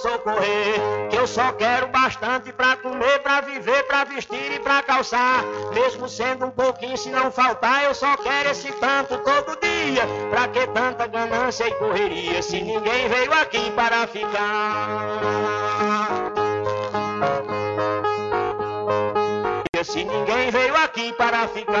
Socorrer. Que eu só quero bastante pra comer, pra viver, pra vestir e pra calçar. Mesmo sendo um pouquinho, se não faltar, eu só quero esse tanto todo dia. Pra que tanta ganância e correria, se ninguém veio aqui para ficar? Se ninguém veio aqui para ficar.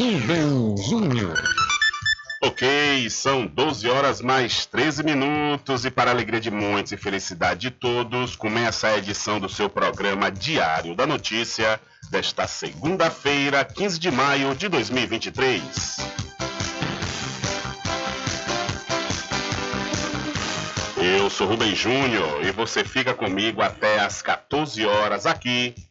Rubem Júnior. Ok, são 12 horas mais 13 minutos e para alegria de muitos e felicidade de todos, começa a edição do seu programa Diário da Notícia desta segunda-feira, 15 de maio de 2023. Eu sou Rubem Júnior e você fica comigo até às 14 horas aqui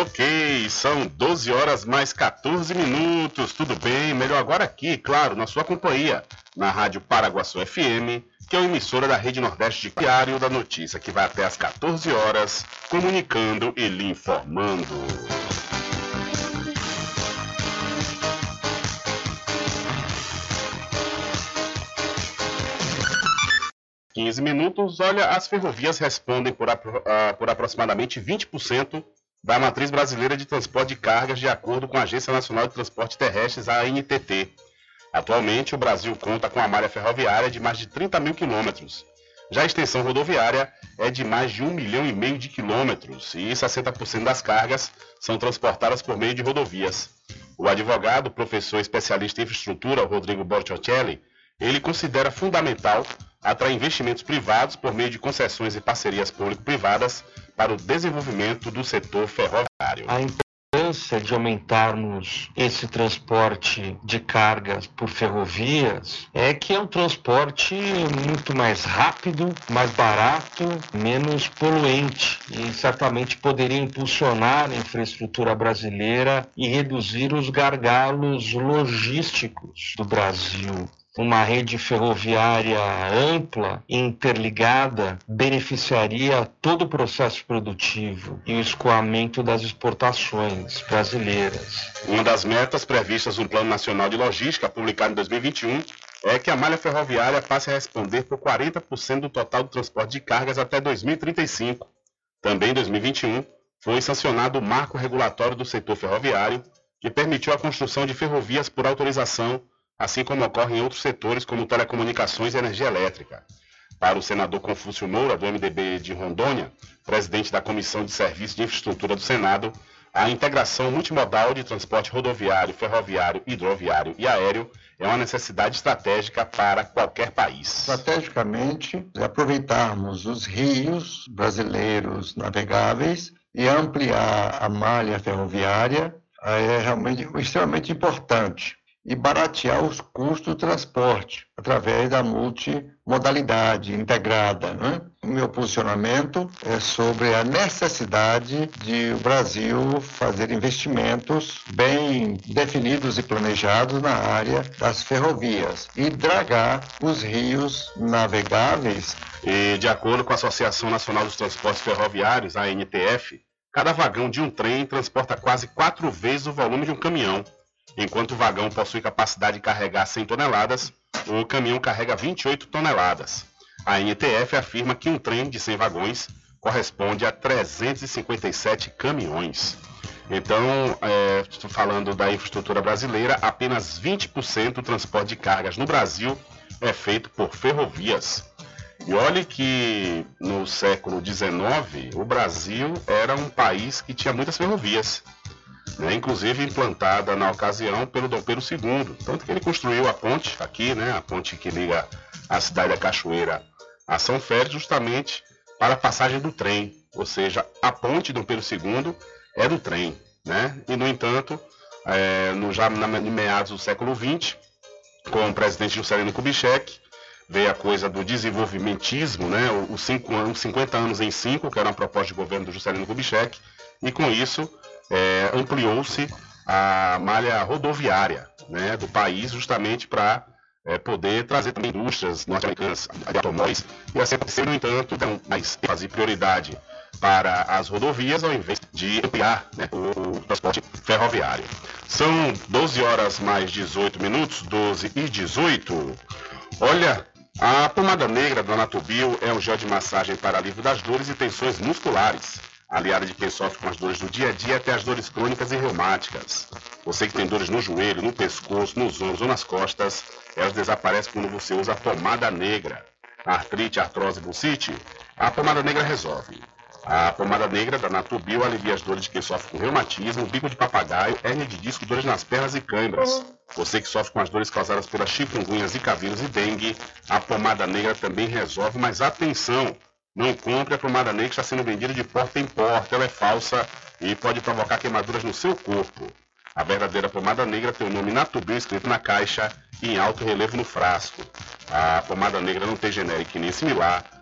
Ok, são 12 horas mais 14 minutos. Tudo bem? Melhor agora aqui, claro, na sua companhia, na Rádio Paraguaçu FM, que é uma emissora da Rede Nordeste de Diário da Notícia, que vai até às 14 horas, comunicando e lhe informando. 15 minutos, olha, as ferrovias respondem por, apro- ah, por aproximadamente 20% da matriz brasileira de transporte de cargas, de acordo com a Agência Nacional de Transporte Terrestres, a ANTT. Atualmente, o Brasil conta com a malha ferroviária de mais de 30 mil quilômetros. Já a extensão rodoviária é de mais de 1 milhão e meio de quilômetros e 60% das cargas são transportadas por meio de rodovias. O advogado, professor especialista em infraestrutura, Rodrigo Bortiocelli, ele considera fundamental atrair investimentos privados por meio de concessões e parcerias público-privadas para o desenvolvimento do setor ferroviário. A importância de aumentarmos esse transporte de cargas por ferrovias é que é um transporte muito mais rápido, mais barato, menos poluente e certamente poderia impulsionar a infraestrutura brasileira e reduzir os gargalos logísticos do Brasil. Uma rede ferroviária ampla e interligada beneficiaria todo o processo produtivo e o escoamento das exportações brasileiras. Uma das metas previstas no Plano Nacional de Logística, publicado em 2021, é que a malha ferroviária passe a responder por 40% do total do transporte de cargas até 2035. Também em 2021, foi sancionado o marco regulatório do setor ferroviário, que permitiu a construção de ferrovias por autorização, assim como ocorre em outros setores como telecomunicações e energia elétrica. Para o senador Confúcio Moura, do MDB de Rondônia, presidente da Comissão de Serviços de Infraestrutura do Senado, a integração multimodal de transporte rodoviário, ferroviário, hidroviário e aéreo é uma necessidade estratégica para qualquer país. estrategicamente aproveitarmos os rios brasileiros navegáveis e ampliar a malha ferroviária é realmente extremamente importante e baratear os custos do transporte através da multimodalidade integrada. né? O meu posicionamento é sobre a necessidade de o Brasil fazer investimentos bem definidos e planejados na área das ferrovias e dragar os rios navegáveis E, de acordo com a Associação Nacional dos Transportes Ferroviários, a ANTF, cada vagão de um trem transporta quase quatro vezes o volume de um caminhão. Enquanto o vagão possui capacidade de carregar 100 toneladas, o caminhão carrega 28 toneladas. A ANTF afirma que um trem de 100 vagões corresponde a 357 caminhões. Então, é, falando da infraestrutura brasileira, apenas 20% do transporte de cargas no Brasil é feito por ferrovias. E olhe que no século XIX o Brasil era um país que tinha muitas ferrovias, né? inclusive implantada na ocasião pelo Dom Pedro II. Tanto que ele construiu a ponte aqui, né? a ponte que liga a cidade da Cachoeira a São Félix, justamente para a passagem do trem. Ou seja, a ponte Dom Pedro II era o trem. Né? E, no entanto, é, no, já na, em meados do século XX, com o presidente Juscelino Kubitschek, veio a coisa do desenvolvimentismo, né? os, anos, 50 anos em 5, que era uma proposta de governo do Juscelino Kubitschek, e com isso é, ampliou-se a malha rodoviária né, do país, justamente para é, poder trazer também indústrias norte-americanas de automóveis, e assim aconteceu, no entanto, então, mas fazer prioridade para as rodovias ao invés de ampliar né, o, o transporte ferroviário. São 12 horas mais 18 minutos, 12 e 18. Olha, a pomada negra do Anatobio é um gel de massagem para alívio das dores e tensões musculares, aliada de quem sofre com as dores do dia a dia até as dores crônicas e reumáticas. Você que tem dores no joelho, no pescoço, nos ombros ou nas costas, elas desaparecem quando você usa a pomada negra. Artrite, artrose, bucite, a pomada negra resolve. A pomada negra da Natubio alivia as dores de quem sofre com reumatismo, bico de papagaio, hernia de disco, dores nas pernas e câimbras. Você que sofre com as dores causadas pelas chikungunhas, zika vírus e dengue, a pomada negra também resolve, mas atenção! Não compre a pomada negra que está sendo vendida de porta em porta, ela é falsa e pode provocar queimaduras no seu corpo. A verdadeira pomada negra tem o nome Natubio escrito na caixa e em alto relevo no frasco. A pomada negra não tem genérico nem similar,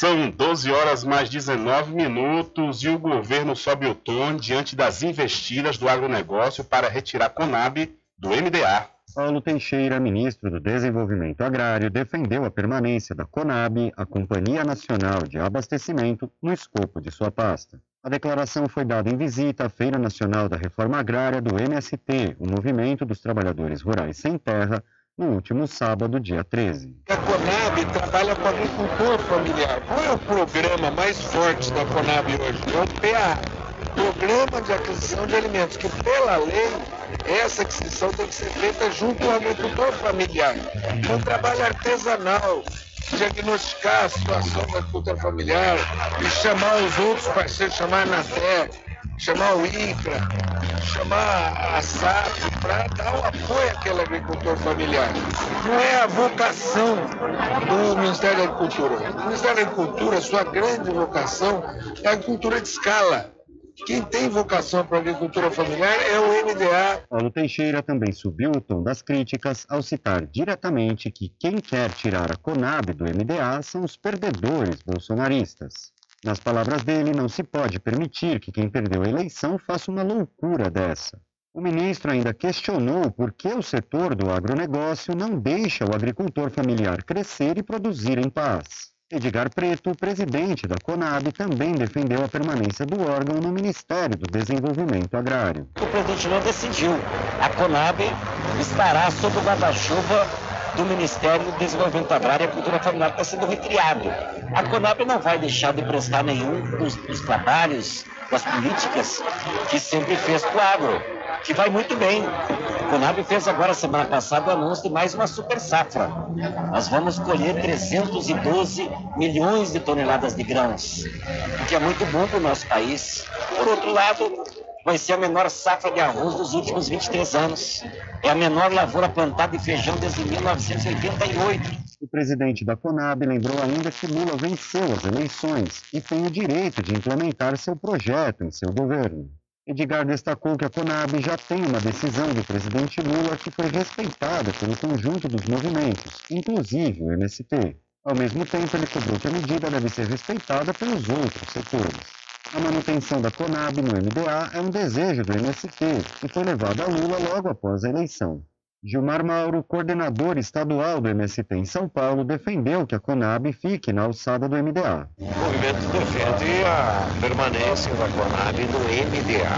São 12 horas mais 19 minutos e o governo sobe o tom diante das investidas do agronegócio para retirar Conab do MDA. Paulo Teixeira, ministro do Desenvolvimento Agrário, defendeu a permanência da Conab, a Companhia Nacional de Abastecimento, no escopo de sua pasta. A declaração foi dada em visita à Feira Nacional da Reforma Agrária do MST, o Movimento dos Trabalhadores Rurais Sem Terra, no último sábado, dia 13. A Conab trabalha com agricultor familiar. Qual é o programa mais forte da Conab hoje? É o PA, Programa de Aquisição de Alimentos, que pela lei, essa aquisição tem que ser feita junto ao agricultor familiar. É um trabalho artesanal, diagnosticar a situação da agricultura familiar e chamar os outros parceiros, chamar a Anaté, chamar o INCRA, chamar a SAP para dar o apoio àquele agricultor familiar. Não é a vocação do Ministério da Agricultura. O Ministério da Agricultura, sua grande vocação é a agricultura de escala. Quem tem vocação para a agricultura familiar é o MDA. Paulo Teixeira também subiu o tom das críticas ao citar diretamente que quem quer tirar a Conab do MDA são os perdedores bolsonaristas. Nas palavras dele, não se pode permitir que quem perdeu a eleição faça uma loucura dessa. O ministro ainda questionou por que o setor do agronegócio não deixa o agricultor familiar crescer e produzir em paz. Edgar Preto, presidente da Conab, também defendeu a permanência do órgão no Ministério do Desenvolvimento Agrário. O presidente não decidiu. A Conab estará sob o guarda-chuva do Ministério do Desenvolvimento Agrário e Cultura Familiar está sendo recriado. A Conab não vai deixar de prestar nenhum dos, dos trabalhos, das políticas que sempre fez para o agro, que vai muito bem. A Conab fez agora, semana passada, o anúncio de mais uma super safra. Nós vamos colher 312 milhões de toneladas de grãos, o que é muito bom para o nosso país. Por outro lado, vai ser a menor safra de arroz dos últimos 23 anos. É a menor lavoura plantada de feijão desde 1988. O presidente da Conab lembrou ainda que Lula venceu as eleições e tem o direito de implementar seu projeto em seu governo. Edgar destacou que a Conab já tem uma decisão do presidente Lula que foi respeitada pelo conjunto dos movimentos, inclusive o MST. Ao mesmo tempo, ele cobrou que a medida deve ser respeitada pelos outros setores. A manutenção da Conab no MDA é um desejo do MST e foi levado a Lula logo após a eleição. Gilmar Mauro, coordenador estadual do MST em São Paulo, defendeu que a Conab fique na alçada do MDA. O movimento defende a permanência da Conab no MDA.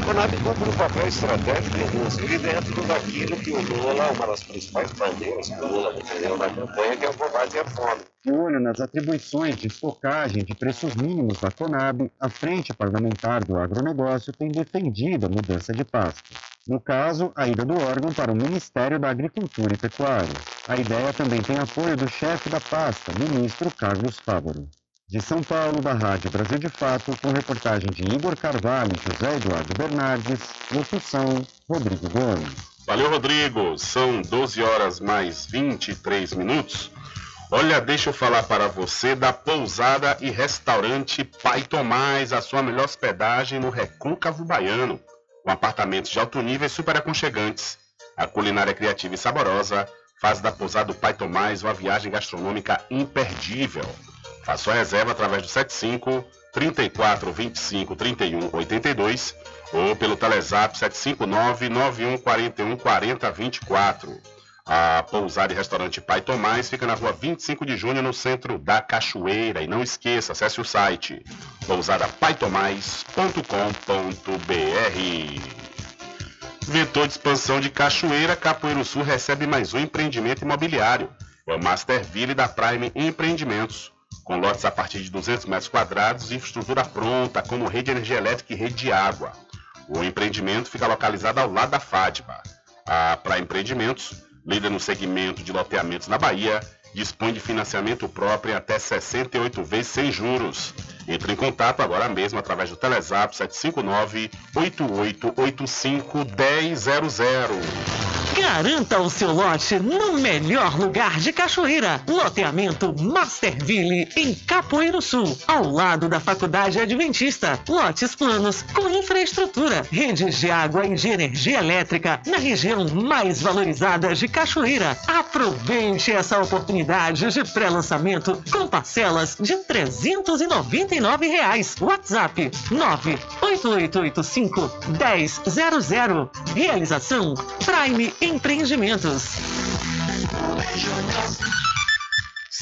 A Conab cumpre um papel estratégico, inclusive dentro daquilo que o Lula, uma das principais bandeiras que o Lula defendeu na campanha, que é o combate à fome. De olho nas atribuições de estocagem de preços mínimos da Conab, a Frente Parlamentar do Agronegócio tem defendido a mudança de pasta. No caso, a ida do órgão para o Ministério da Agricultura e Pecuária. A ideia também tem apoio do chefe da pasta, ministro Carlos Fávaro. De São Paulo, da Rádio Brasil de Fato, com reportagem de Igor Carvalho e José Eduardo Bernardes, locução Rodrigo Gomes. Valeu, Rodrigo. São 12 horas mais 23 minutos. Olha, deixa eu falar para você da pousada e restaurante Pai Tomás, a sua melhor hospedagem no Recôncavo Baiano, com apartamentos de alto nível e super aconchegantes. A culinária criativa e saborosa faz da pousada do Pai Tomás uma viagem gastronômica imperdível. Faça sua reserva através do 75 34 25 31 82 ou pelo Telezap 759 91 41 40 24. A pousada e restaurante Pai Tomás fica na rua 25 de junho, no centro da Cachoeira. E não esqueça, acesse o site pousadapaitomais.com.br. Vetor de expansão de Cachoeira, Capoeiro Sul recebe mais um empreendimento imobiliário. É o Masterville da Prime Empreendimentos. Com lotes a partir de 200 metros quadrados e infraestrutura pronta, como rede de energia elétrica e rede de água. O empreendimento fica localizado ao lado da FATBA. A Prime Empreendimentos, líder no segmento de loteamentos na Bahia, dispõe de financiamento próprio em até 68 vezes sem juros. Entre em contato agora mesmo através do Telezap 759-8885-1000. Garanta o seu lote no melhor lugar de Cachoeira. Loteamento Masterville, em Capoeiro Sul, ao lado da Faculdade Adventista. Lotes planos com infraestrutura, redes de água e de energia elétrica na região mais valorizada de Cachoeira. Aproveite essa oportunidade de pré-lançamento com parcelas de R$ 399. Reais. WhatsApp 98885 1000. Realização Prime Empreendimentos.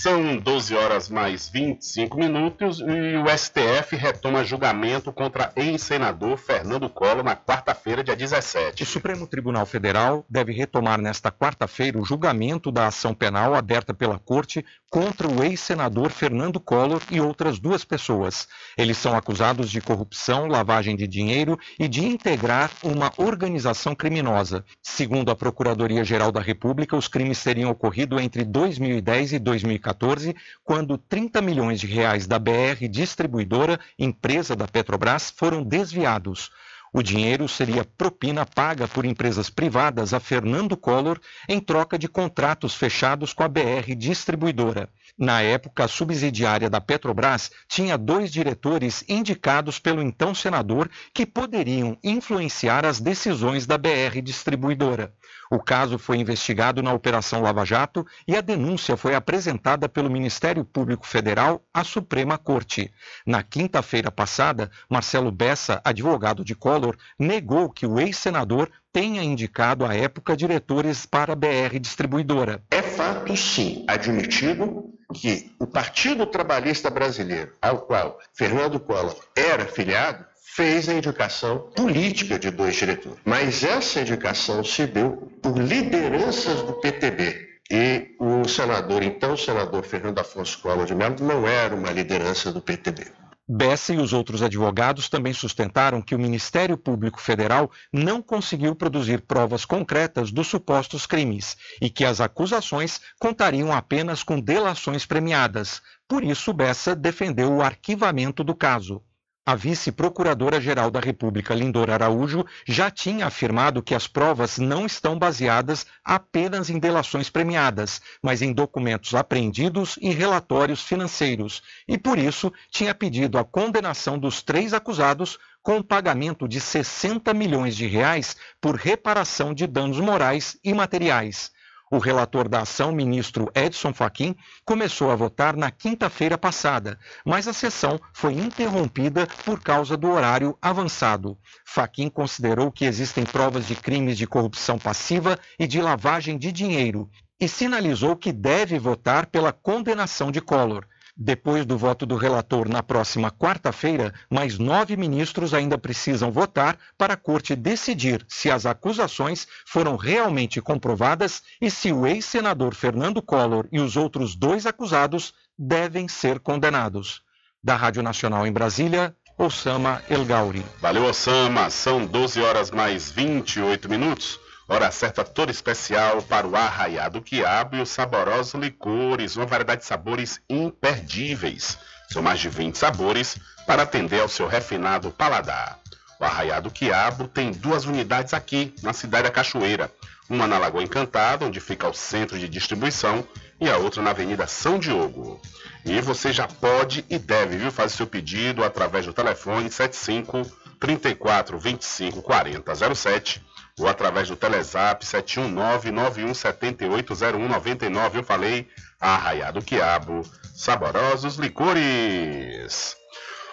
São 12 horas mais 25 minutos e o STF retoma julgamento contra ex-senador Fernando Collor na quarta-feira, dia 17. O Supremo Tribunal Federal deve retomar nesta quarta-feira o julgamento da ação penal aberta pela Corte contra o ex-senador Fernando Collor e outras duas pessoas. Eles são acusados de corrupção, lavagem de dinheiro e de integrar uma organização criminosa. Segundo a Procuradoria-Geral da República, os crimes teriam ocorrido entre 2010 e 2014, quando 30 milhões de reais da BR Distribuidora, empresa da Petrobras, foram desviados. O dinheiro seria propina paga por empresas privadas a Fernando Collor em troca de contratos fechados com a BR Distribuidora. Na época, a subsidiária da Petrobras tinha dois diretores indicados pelo então senador que poderiam influenciar as decisões da BR Distribuidora. O caso foi investigado na Operação Lava Jato e a denúncia foi apresentada pelo Ministério Público Federal à Suprema Corte. Na quinta-feira passada, Marcelo Bessa, advogado de Collor, negou que o ex-senador tenha indicado à época diretores para a BR Distribuidora. É fato, sim, admitido que o Partido Trabalhista Brasileiro, ao qual Fernando Collor era filiado, fez a indicação política de dois diretores. Mas essa indicação se deu por lideranças do PTB. E o senador, então o senador Fernando Afonso Collor de Mello, não era uma liderança do PTB. Bessa e os outros advogados também sustentaram que o Ministério Público Federal não conseguiu produzir provas concretas dos supostos crimes e que as acusações contariam apenas com delações premiadas. Por isso, Bessa defendeu o arquivamento do caso. A vice-procuradora-geral da República, Lindor Araújo, já tinha afirmado que as provas não estão baseadas apenas em delações premiadas, mas em documentos apreendidos e relatórios financeiros, e por isso tinha pedido a condenação dos três acusados com o pagamento de 60 milhões de reais por reparação de danos morais e materiais. O relator da ação, ministro Edson Fachin, começou a votar na quinta-feira passada, mas a sessão foi interrompida por causa do horário avançado. Fachin considerou que existem provas de crimes de corrupção passiva e de lavagem de dinheiro e sinalizou que deve votar pela condenação de Collor. Depois do voto do relator na próxima quarta-feira, mais nove ministros ainda precisam votar para a Corte decidir se as acusações foram realmente comprovadas e se o ex-senador Fernando Collor e os outros dois acusados devem ser condenados. Da Rádio Nacional em Brasília, Osama El Gauri. Valeu, Osama. São 12 horas mais 28 minutos. Hora certa toda especial para o arraiado quiabo e os saborosos licores, uma variedade de sabores imperdíveis. São mais de 20 sabores para atender ao seu refinado paladar. O arraiado quiabo tem duas unidades aqui, na cidade da Cachoeira. Uma na Lagoa Encantada, onde fica o centro de distribuição, e a outra na Avenida São Diogo. E você já pode e deve viu, fazer seu pedido através do telefone 75 34 25 40 07 ou através do Telezap 71991780199. Eu falei Arraiado Quiabo, saborosos licores.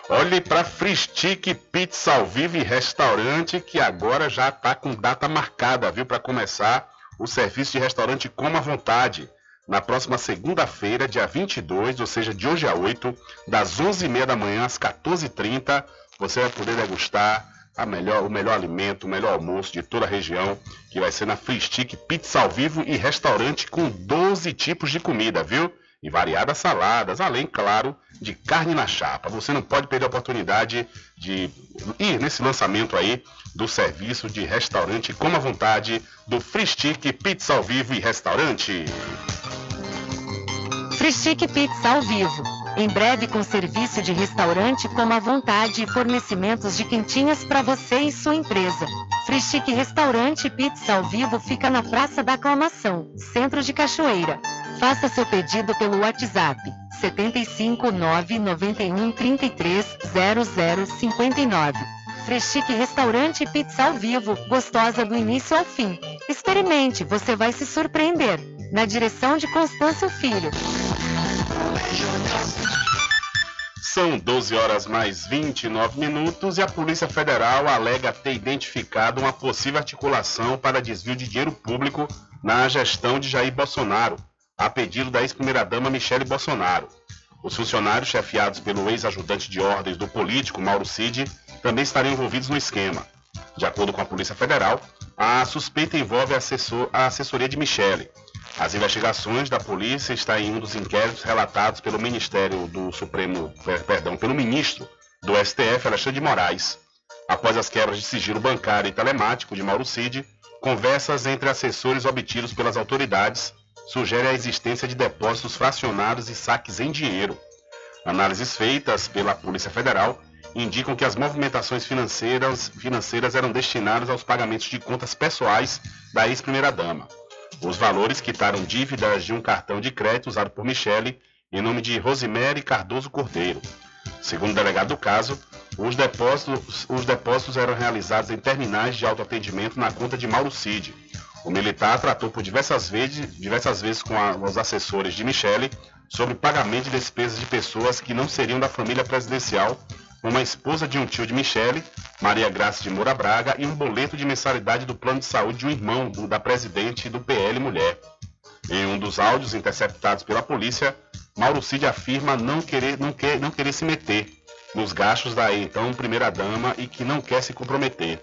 Olhe para Fristic Pizza ao vivo e restaurante que agora já está com data marcada, viu, para começar o serviço de restaurante Coma à Vontade. Na próxima segunda-feira, dia 22, ou seja, de hoje a 8, das 11h30 da manhã às 14h30, você vai poder degustar melhor, o melhor alimento, o melhor almoço de toda a região, que vai ser na Free Stick Pizza ao vivo e restaurante com 12 tipos de comida, viu? E variadas saladas, além, claro, de carne na chapa. Você não pode perder a oportunidade de ir nesse lançamento aí do serviço de restaurante com a vontade do Free Stick Pizza ao vivo e restaurante. Frischique Pizza ao vivo. Em breve com serviço de restaurante como à vontade e fornecimentos de quentinhas para você e sua empresa. Frischique Restaurante Pizza ao vivo fica na Praça da Aclamação, Centro de Cachoeira. Faça seu pedido pelo WhatsApp 75 991 33 0059. Freschique Restaurante Pizza ao Vivo, gostosa do início ao fim. Experimente, você vai se surpreender. Na direção de Constâncio Filho. São 12 horas mais 29 minutos e a Polícia Federal alega ter identificado uma possível articulação para desvio de dinheiro público na gestão de Jair Bolsonaro, a pedido da ex-primeira-dama Michele Bolsonaro. Os funcionários chefiados pelo ex-ajudante de ordens do político Mauro Cid também estariam envolvidos no esquema. De acordo com a Polícia Federal, a suspeita envolve a, assessor, a assessoria de Michele. As investigações da polícia estão em um dos inquéritos relatados pelo Ministério do Supremo, perdão, pelo ministro do STF, Alexandre de Moraes. Após as quebras de sigilo bancário e telemático de Mauro Cid, conversas entre assessores obtidos pelas autoridades sugerem a existência de depósitos fracionados e saques em dinheiro. Análises feitas pela Polícia Federal indicam que as movimentações financeiras, financeiras eram destinadas aos pagamentos de contas pessoais da ex-primeira-dama. Os valores quitaram dívidas de um cartão de crédito usado por Michele em nome de Rosemary Cardoso Cordeiro. Segundo o delegado do caso, os depósitos, os depósitos eram realizados em terminais de autoatendimento na conta de Mauro Cid. O militar tratou por diversas vezes, diversas vezes com a, os assessores de Michele sobre pagamento de despesas de pessoas que não seriam da família presidencial, como a esposa de um tio de Michele, Maria Graça de Moura Braga, e um boleto de mensalidade do plano de saúde de um irmão do, da presidente do PL Mulher. Em um dos áudios interceptados pela polícia, Mauro Cid afirma não querer, não, quer, não querer se meter nos gastos da então primeira-dama e que não quer se comprometer.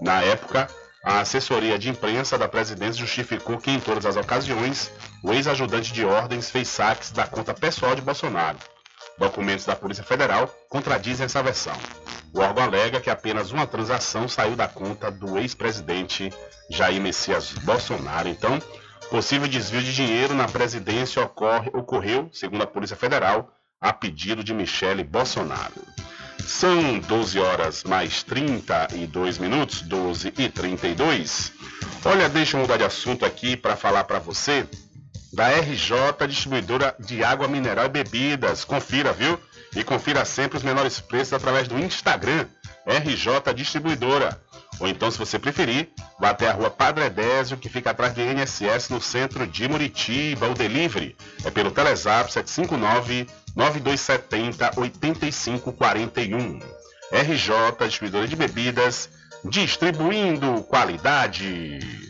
Na época, a assessoria de imprensa da presidência justificou que, em todas as ocasiões, o ex-ajudante de ordens fez saques da conta pessoal de Bolsonaro. Documentos da Polícia Federal contradizem essa versão. O órgão alega que apenas uma transação saiu da conta do ex-presidente Jair Messias Bolsonaro. Então, possível desvio de dinheiro na presidência ocorre, ocorreu, segundo a Polícia Federal, a pedido de Michele Bolsonaro. São 12 horas mais 32 minutos, 12 e 32. Olha, deixa eu mudar de assunto aqui para falar para você da RJ Distribuidora de Água Mineral e Bebidas. Confira, viu? E confira sempre os menores preços através do Instagram, RJ Distribuidora. Ou então, se você preferir, vá até a rua Padre Edésio, que fica atrás do INSS, no centro de Muritiba. O delivery é pelo Telezap 759 9270 8541. RJ Distribuidora de Bebidas, distribuindo qualidade.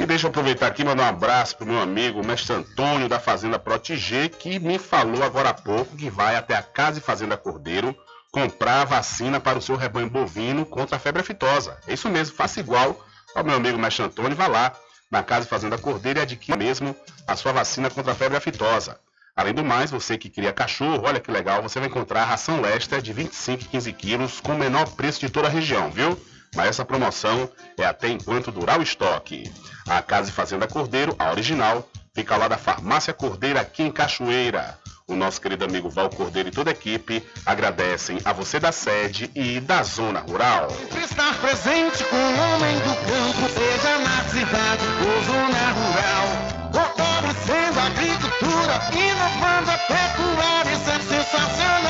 E deixa eu aproveitar aqui e mandar um abraço para o meu amigo, o mestre Antônio da Fazenda Protigê, que me falou agora há pouco que vai até a Casa e Fazenda Cordeiro comprar vacina para o seu rebanho bovino contra a febre aftosa. É isso mesmo, faça igual ao meu amigo mestre Antônio, vá lá na Casa e Fazenda Cordeiro e adquira mesmo a sua vacina contra a febre aftosa. Além do mais, você que cria cachorro, olha que legal, você vai encontrar a ração Lester de 25 e 15 quilos com o menor preço de toda a região, viu? Mas essa promoção é até enquanto durar o estoque. A Casa e Fazenda Cordeiro, a original, fica lá da Farmácia Cordeiro aqui em Cachoeira. O nosso querido amigo Val Cordeiro e toda a equipe agradecem a você da sede e da zona rural. Estar presente com o homem do campo, seja na cidade ou zona rural. Fortalecendo a agricultura, inovando a pecuária, isso é sensacional.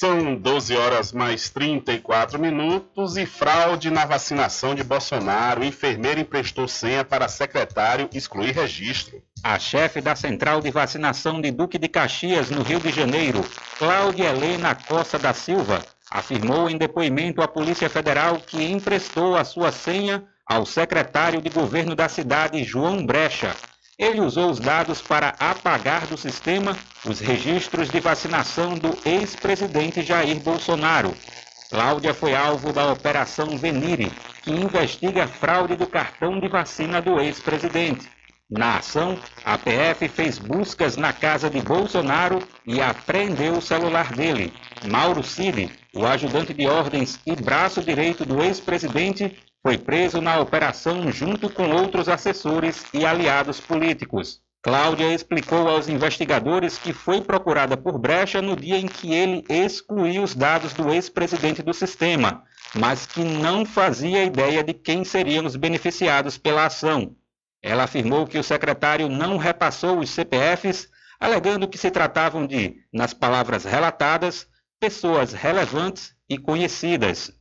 São 12 horas mais 34 minutos e fraude na vacinação de Bolsonaro. Enfermeira emprestou senha para secretário excluir registro. A chefe da Central de Vacinação de Duque de Caxias, no Rio de Janeiro, Cláudia Helena Costa da Silva, afirmou em depoimento à Polícia Federal que emprestou a sua senha ao secretário de governo da cidade, João Brecha, ele usou os dados para apagar do sistema os registros de vacinação do ex-presidente Jair Bolsonaro. Cláudia foi alvo da Operação Venire, que investiga a fraude do cartão de vacina do ex-presidente. Na ação, a PF fez buscas na casa de Bolsonaro e apreendeu o celular dele. Mauro Cid, o ajudante de ordens e braço direito do ex-presidente, foi preso na operação junto com outros assessores e aliados políticos. Cláudia explicou aos investigadores que foi procurada por Brecha no dia em que ele excluiu os dados do ex-presidente do sistema, mas que não fazia ideia de quem seriam os beneficiados pela ação. Ela afirmou que o secretário não repassou os CPFs, alegando que se tratavam de, nas palavras relatadas, pessoas relevantes e conhecidas,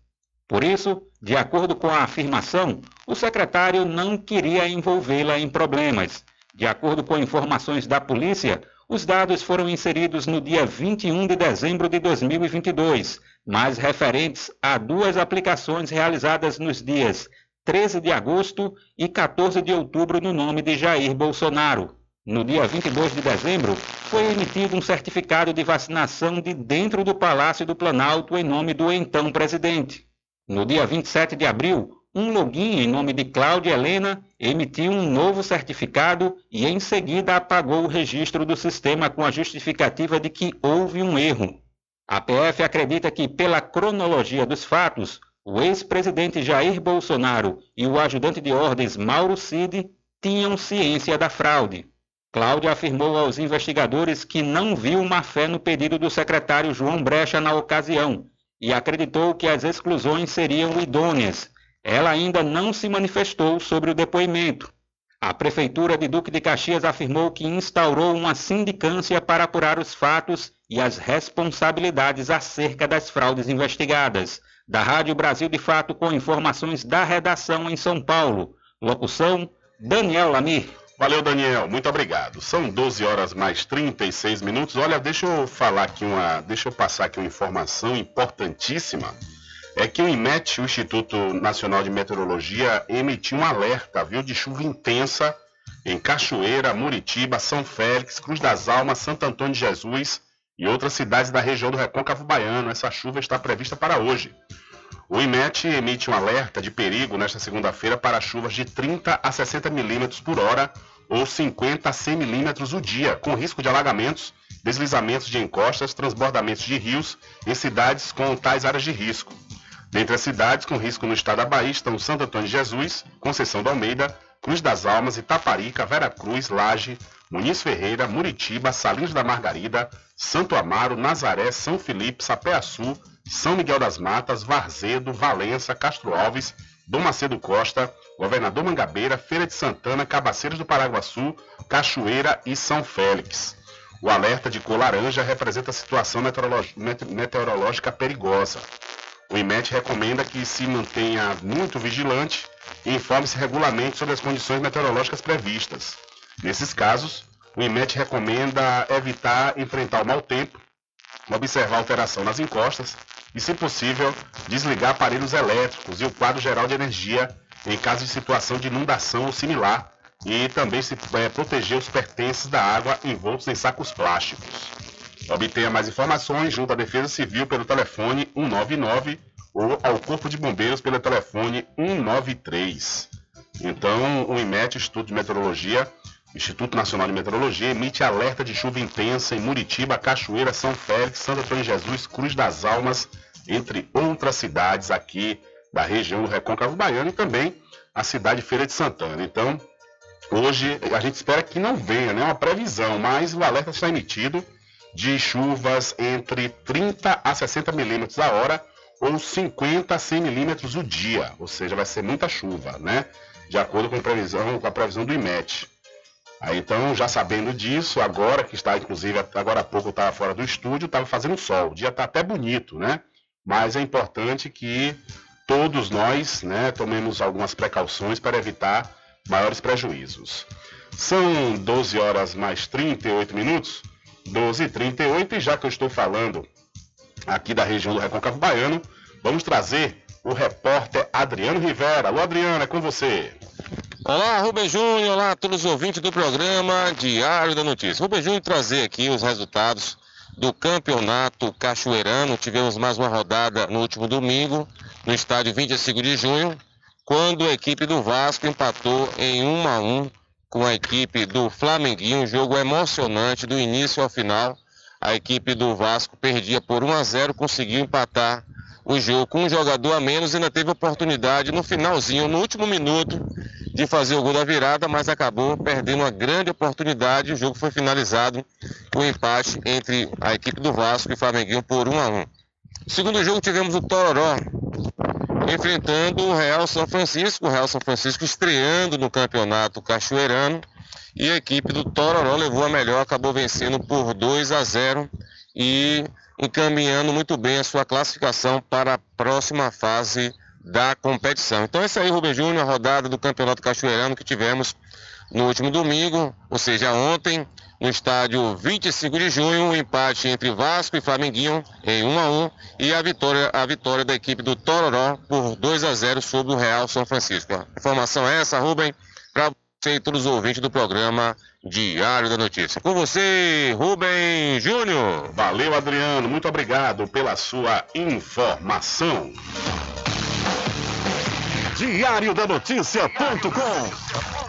por isso, de acordo com a afirmação, o secretário não queria envolvê-la em problemas. De acordo com informações da polícia, os dados foram inseridos no dia 21 de dezembro de 2022, mas referentes a duas aplicações realizadas nos dias 13 de agosto e 14 de outubro no nome de Jair Bolsonaro. No dia 22 de dezembro, foi emitido um certificado de vacinação de dentro do Palácio do Planalto em nome do então presidente. No dia 27 de abril, um login em nome de Cláudia Helena emitiu um novo certificado e em seguida apagou o registro do sistema com a justificativa de que houve um erro. A PF acredita que, pela cronologia dos fatos, o ex-presidente Jair Bolsonaro e o ajudante de ordens Mauro Cid tinham ciência da fraude. Cláudia afirmou aos investigadores que não viu má fé no pedido do secretário João Brecha na ocasião e acreditou que as exclusões seriam idôneas. Ela ainda não se manifestou sobre o depoimento. A Prefeitura de Duque de Caxias afirmou que instaurou uma sindicância para apurar os fatos e as responsabilidades acerca das fraudes investigadas. Da Rádio Brasil de Fato, com informações da redação em São Paulo. Locução: Daniel Lamir. Valeu, Daniel. Muito obrigado. São 12 horas mais 36 minutos. Olha, deixa eu falar aqui uma, deixa eu passar aqui uma informação importantíssima. É que o IMET, o Instituto Nacional de Meteorologia, emitiu um alerta, viu, de chuva intensa em Cachoeira, Muritiba, São Félix, Cruz das Almas, Santo Antônio de Jesus e outras cidades da região do Recôncavo Baiano. Essa chuva está prevista para hoje. O IMET emite um alerta de perigo nesta segunda-feira para chuvas de 30 a 60 milímetros por hora ou 50 a 100 milímetros o dia, com risco de alagamentos, deslizamentos de encostas, transbordamentos de rios em cidades com tais áreas de risco. Dentre as cidades com risco no estado da Bahia estão Santo Antônio de Jesus, Conceição do Almeida, Cruz das Almas, Itaparica, Vera Cruz, Laje, Muniz Ferreira, Muritiba, Salinhos da Margarida, Santo Amaro, Nazaré, São Felipe, Sapé-Açu, São Miguel das Matas, Varzedo, Valença, Castro Alves, Dom Macedo Costa, Governador Mangabeira, Feira de Santana, Cabaceiros do Paraguaçu, Cachoeira e São Félix. O alerta de cor laranja representa situação meteorológica perigosa. O IMET recomenda que se mantenha muito vigilante e informe-se regularmente sobre as condições meteorológicas previstas. Nesses casos, o IMET recomenda evitar enfrentar o mau tempo, observar alteração nas encostas e, se possível, desligar aparelhos elétricos e o quadro geral de energia em caso de situação de inundação ou similar, e também se é, proteger os pertences da água envoltos em sacos plásticos. Obtenha mais informações junto à Defesa Civil pelo telefone 199 ou ao Corpo de Bombeiros pelo telefone 193. Então, o IMET, Instituto de Meteorologia, Instituto Nacional de Meteorologia, emite alerta de chuva intensa em Muritiba, Cachoeira, São Félix, Santo Antônio Jesus, Cruz das Almas, entre outras cidades aqui da região do Recôncavo Baiano e também a cidade de Feira de Santana. Então, hoje a gente espera que não venha, né, uma previsão, mas o alerta está emitido de chuvas entre 30 a 60 milímetros a hora ou 50 a 100 milímetros o dia, ou seja, vai ser muita chuva, né? De acordo com a previsão, com a previsão do IMET. Aí, então, já sabendo disso, agora que está, inclusive, agora há pouco estava fora do estúdio, estava fazendo sol. O dia está até bonito, né? Mas é importante que todos nós né, tomemos algumas precauções para evitar maiores prejuízos. São 12 horas mais 38 minutos, 12 e 38, e já que eu estou falando aqui da região do Recôncavo Baiano, vamos trazer o repórter Adriano Rivera. Alô, Adriano, é com você. Olá, Rubem Júnior, olá a todos os ouvintes do programa Diário da Notícia. Rubem Júnior trazer aqui os resultados do campeonato cachoeirano. Tivemos mais uma rodada no último domingo, no estádio 25 de junho, quando a equipe do Vasco empatou em 1 a 1 com a equipe do Flamenguinho, um jogo emocionante do início ao final. A equipe do Vasco perdia por 1 a 0, conseguiu empatar o jogo com um jogador a menos ainda teve oportunidade no finalzinho, no último minuto, de fazer o gol da virada, mas acabou perdendo uma grande oportunidade. O jogo foi finalizado com um empate entre a equipe do Vasco e Flamenguinho por 1 a 1. No segundo jogo tivemos o Tororó enfrentando o Real São Francisco, o Real São Francisco estreando no campeonato cachoeirano e a equipe do Tororó levou a melhor, acabou vencendo por 2 a 0 e encaminhando muito bem a sua classificação para a próxima fase da competição. Então, essa aí, Rubem Júnior, a rodada do Campeonato Cachoeirano que tivemos no último domingo, ou seja, ontem, no estádio 25 de junho, um empate entre Vasco e Flamenguinho em 1 a 1 e a vitória, a vitória da equipe do Tororó por 2 a 0 sobre o Real São Francisco. Informação é essa, Rubem, para e todos os ouvintes do programa Diário da Notícia. Com você, Rubem Júnior. Valeu, Adriano. Muito obrigado pela sua informação. Diário da Notícia.com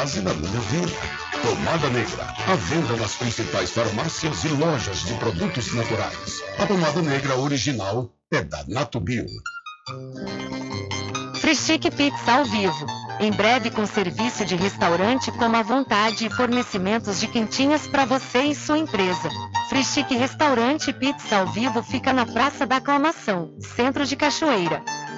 da minha vida. Pomada Negra, à venda nas principais farmácias e lojas de produtos naturais. A pomada negra original é da Natubio. Frischique Pizza ao vivo. Em breve com serviço de restaurante como à vontade e fornecimentos de quentinhas para você e sua empresa. Frischique Restaurante Pizza ao vivo fica na Praça da Aclamação, Centro de Cachoeira.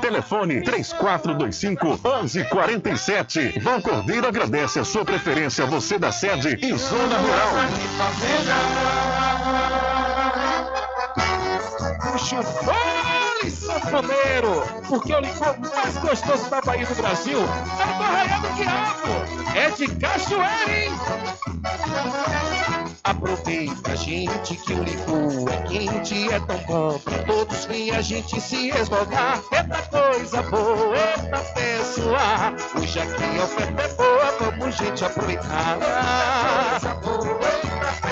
Telefone 3425 1147. Vão Cordeiro agradece a sua preferência, você da sede e Zona Rural. Puxa, sanfoneiro! Porque o licor mais gostoso da Bahia do Brasil é do Arraial do Diabo! É de cachoeira, hein? Aproveita, gente, que o licor é quente, é tão bom pra todos vir a gente se esmogar. Eita coisa boa, eita pessoa, hoje aqui a oferta é boa, vamos gente aproveitar. Coisa boa, eita pessoa,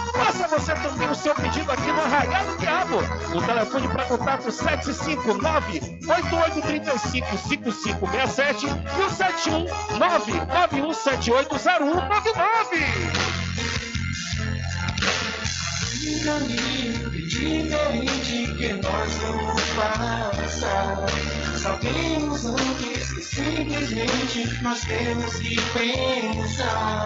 Faça você também o seu pedido aqui no Arraial do Diabo. O telefone para contato 759-8835-5567 e o 719-9178-0199. Diferente que nós vamos passar. Sabemos antes que simplesmente nós temos que pensar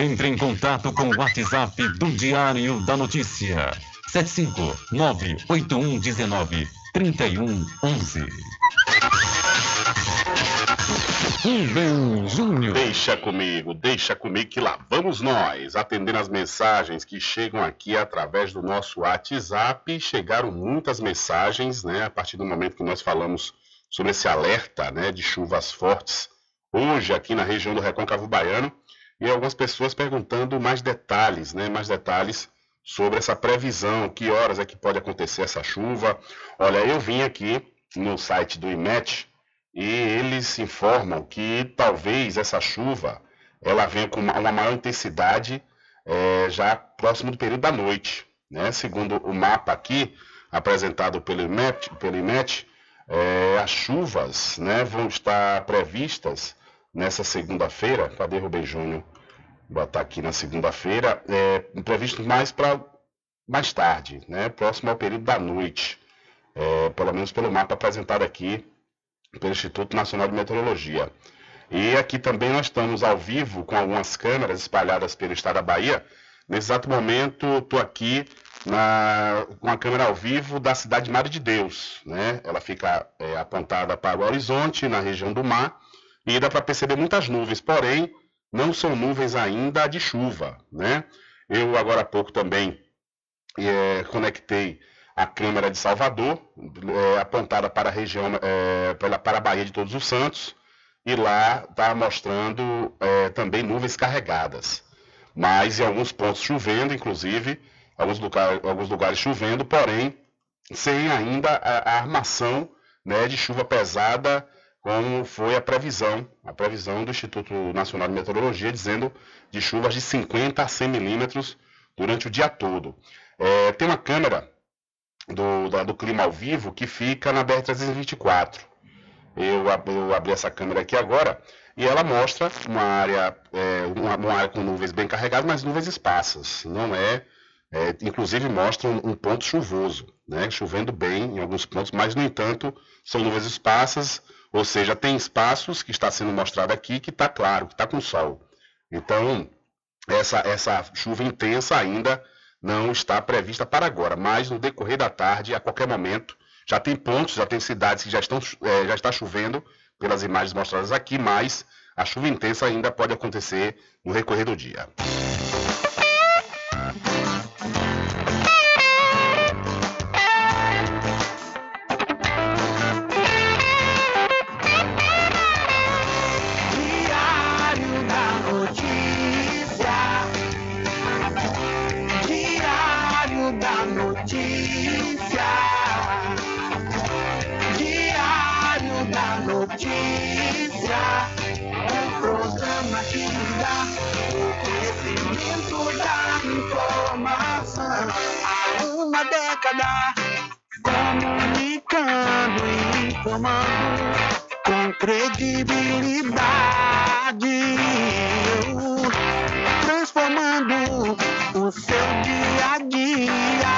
Entre em contato com o WhatsApp do Diário da Notícia. 759-8119-3111. Rubem Júnior. Deixa comigo, deixa comigo que lá vamos nós, atendendo as mensagens que chegam aqui através do nosso WhatsApp. Chegaram muitas mensagens, né, a partir do momento que nós falamos sobre esse alerta, né, de chuvas fortes hoje aqui na região do Recôncavo Baiano e algumas pessoas perguntando mais detalhes, né, mais detalhes sobre essa previsão, que horas é que pode acontecer essa chuva. Olha, eu vim aqui no site do IMET e eles informam que talvez essa chuva ela venha com uma, maior intensidade é, já próximo do período da noite. Né? Segundo o mapa aqui apresentado pelo IMET, pelo IMET é, as chuvas né, vão estar previstas nessa segunda-feira. Cadê Rubem Júnior? Vou botar aqui na segunda-feira. É, previsto mais para mais tarde, né, próximo ao período da noite. É, pelo menos pelo mapa apresentado aqui pelo Instituto Nacional de Meteorologia. E aqui também nós estamos ao vivo com algumas câmeras espalhadas pelo estado da Bahia. Nesse exato momento, estou aqui na, com a câmera ao vivo da cidade de Madre de Deus. Né? Ela fica é, apontada para o horizonte, na região do mar, e dá para perceber muitas nuvens, porém, não são nuvens ainda de chuva. Né? Eu, agora há pouco, também é, conectei a câmera de Salvador, é, apontada para a região, é, para a Baía de Todos os Santos, e lá está mostrando é, também nuvens carregadas. Mas em alguns pontos chovendo, inclusive, alguns, lugar, alguns lugares chovendo, porém sem ainda a, a armação né, de chuva pesada, como foi a previsão, a previsão do Instituto Nacional de Meteorologia, dizendo de chuvas de 50 a 100 milímetros durante o dia todo. É, tem uma câmera do, da, do clima ao vivo que fica na BR-324. Eu, eu abri essa câmera aqui agora e ela mostra uma área, é, uma, uma, área com nuvens bem carregadas, mas nuvens esparsas. Não é, é inclusive mostra um, um, ponto chuvoso, né, chovendo bem em alguns pontos, mas no entanto são nuvens esparsas, ou seja, tem espaços que está sendo mostrado aqui que está claro, que está com sol. Então essa, essa chuva intensa ainda não está prevista para agora, mas no decorrer da tarde, a qualquer momento, já tem pontos, já tem cidades que já estão é, já está chovendo pelas imagens mostradas aqui, mas a chuva intensa ainda pode acontecer no recorrer do dia. Década, comunicando e informando com credibilidade. Transformando o seu dia a dia,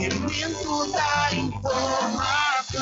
da informação.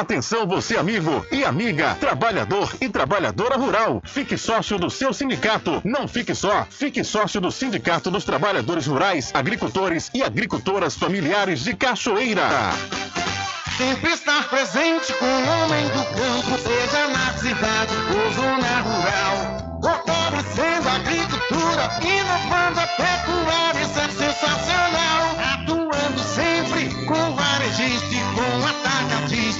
Atenção você amigo e amiga, trabalhador e trabalhadora rural. Fique sócio do seu sindicato. Não fique só, fique sócio do Sindicato dos Trabalhadores Rurais, Agricultores e Agricultoras Familiares de Cachoeira. Sempre estar presente com o homem do campo, seja na cidade ou zona rural. Fortalecendo a agricultura, inovando a pecuária, isso é sensacional.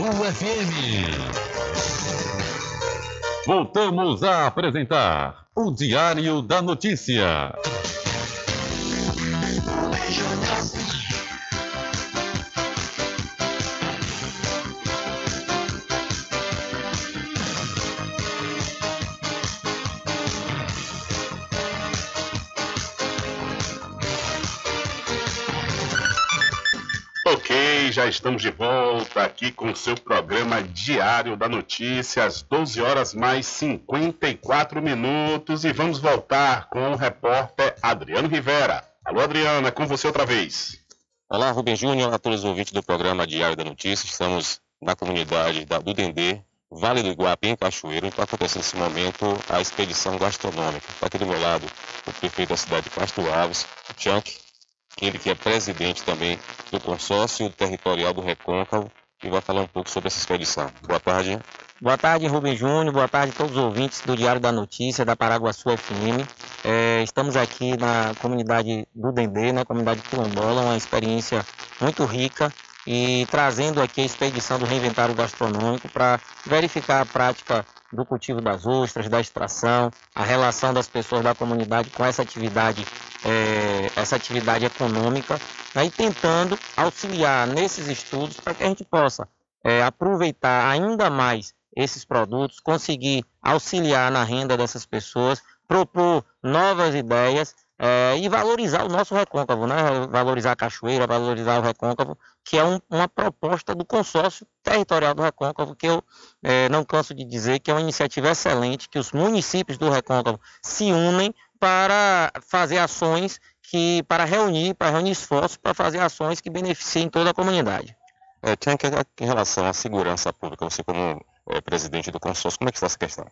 FM. Voltamos a apresentar o Diário da Notícia. Estamos de volta aqui com o seu programa Diário da Notícia, às 12 horas mais 54 minutos. E vamos voltar com o repórter Adriano Rivera. Alô, Adriano, é com você outra vez. Olá, Rubem Júnior, a todos os ouvintes do programa Diário da Notícia. Estamos na comunidade da, do Dendê, Vale do Iguape, em Cachoeiro, está acontecendo nesse momento a expedição gastronômica. Está aqui do meu lado o prefeito da cidade de Castro Alves, o Chunk, ele que é presidente também do consórcio territorial do Recôncavo, e vai falar um pouco sobre essa expedição. Boa tarde. Boa tarde, Rubem Júnior. Boa tarde a todos os ouvintes do Diário da Notícia, da Paraguaçu FM. É, estamos aqui na comunidade do Dendê, na comunidade quilombola, uma experiência muito rica e trazendo aqui a expedição do reinventário gastronômico para verificar a prática do cultivo das ostras, da extração, a relação das pessoas da comunidade com essa atividade, é, essa atividade econômica, né, e tentando auxiliar nesses estudos para que a gente possa é, aproveitar ainda mais esses produtos, conseguir auxiliar na renda dessas pessoas, propor novas ideias é, e valorizar o nosso recôncavo, né? valorizar a cachoeira, valorizar o recôncavo, que é um, uma proposta do consórcio territorial do recôncavo, que eu é, não canso de dizer que é uma iniciativa excelente, que os municípios do recôncavo se unem para fazer ações que, para reunir, para reunir esforços, para fazer ações que beneficiem toda a comunidade. É, tinha que, em relação à segurança pública, você como é, presidente do consórcio, como é que está essa questão?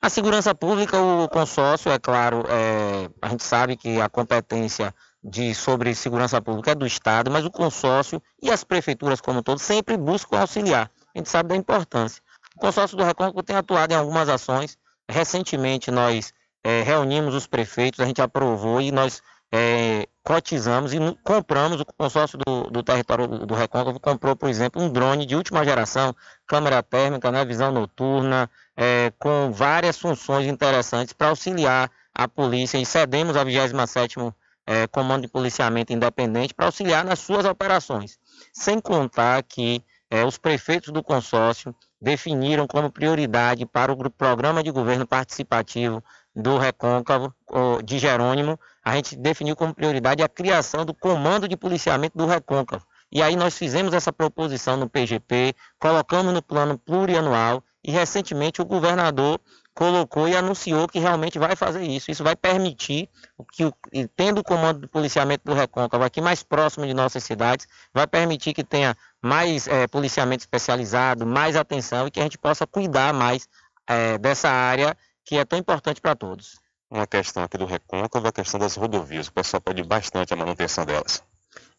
A segurança pública, o consórcio, é claro, é, a gente sabe que a competência de, sobre segurança pública é do Estado, mas o consórcio e as prefeituras como um todo sempre buscam auxiliar. A gente sabe da importância. O consórcio do Recôncavo tem atuado em algumas ações. Recentemente nós é, reunimos os prefeitos, a gente aprovou e nós é, cotizamos e compramos, o consórcio do, do território do Recôncavo comprou, por exemplo, um drone de última geração, câmera térmica, né, visão noturna, é, com várias funções interessantes para auxiliar a polícia e cedemos a 27º é, Comando de Policiamento Independente para auxiliar nas suas operações. Sem contar que é, os prefeitos do consórcio definiram como prioridade para o programa de governo participativo do Recôncavo, de Jerônimo, a gente definiu como prioridade a criação do Comando de Policiamento do Recôncavo. E aí nós fizemos essa proposição no PGP, colocamos no plano plurianual e recentemente o governador colocou e anunciou que realmente vai fazer isso. Isso vai permitir que, tendo o comando de policiamento do Recôncavo aqui mais próximo de nossas cidades, vai permitir que tenha mais é, policiamento especializado, mais atenção e que a gente possa cuidar mais é, dessa área que é tão importante para todos. Uma questão aqui do Recôncavo é a questão das rodovias. O pessoal pede bastante a manutenção delas.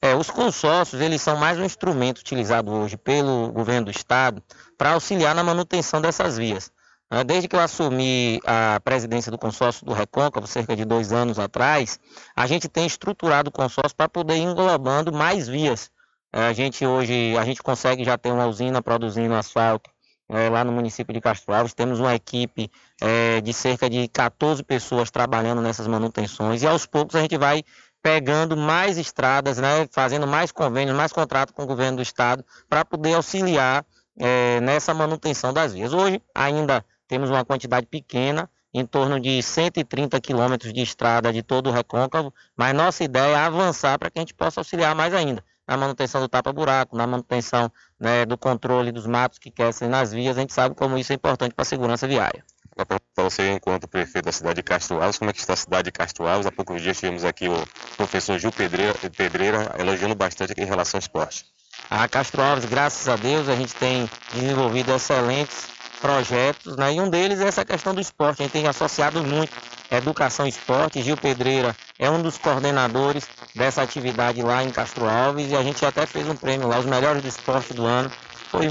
É, os consórcios eles são mais um instrumento utilizado hoje pelo governo do estado para auxiliar na manutenção dessas vias. Né? Desde que eu assumi a presidência do consórcio do Recôncavo, cerca de dois anos atrás, a gente tem estruturado o consórcio para poder ir englobando mais vias. É, a gente hoje a gente consegue já ter uma usina produzindo asfalto é, lá no município de Castro Alves. Temos uma equipe é, de cerca de 14 pessoas trabalhando nessas manutenções e aos poucos a gente vai pegando mais estradas, né, fazendo mais convênios, mais contrato com o governo do estado para poder auxiliar é, nessa manutenção das vias. Hoje ainda temos uma quantidade pequena, em torno de 130 quilômetros de estrada de todo o recôncavo, mas nossa ideia é avançar para que a gente possa auxiliar mais ainda na manutenção do tapa-buraco, na manutenção né, do controle dos matos que crescem nas vias. A gente sabe como isso é importante para a segurança viária. Para você, enquanto prefeito da cidade de Castro Alves, como é que está a cidade de Castro Alves? Há poucos dias tivemos aqui o professor Gil Pedreira, Pedreira elogiando bastante aqui em relação ao esporte. A Castro Alves, graças a Deus, a gente tem desenvolvido excelentes projetos, né? e um deles é essa questão do esporte. A gente tem associado muito Educação e Esporte. Gil Pedreira é um dos coordenadores dessa atividade lá em Castro Alves e a gente até fez um prêmio lá, os melhores do esporte do ano. Foi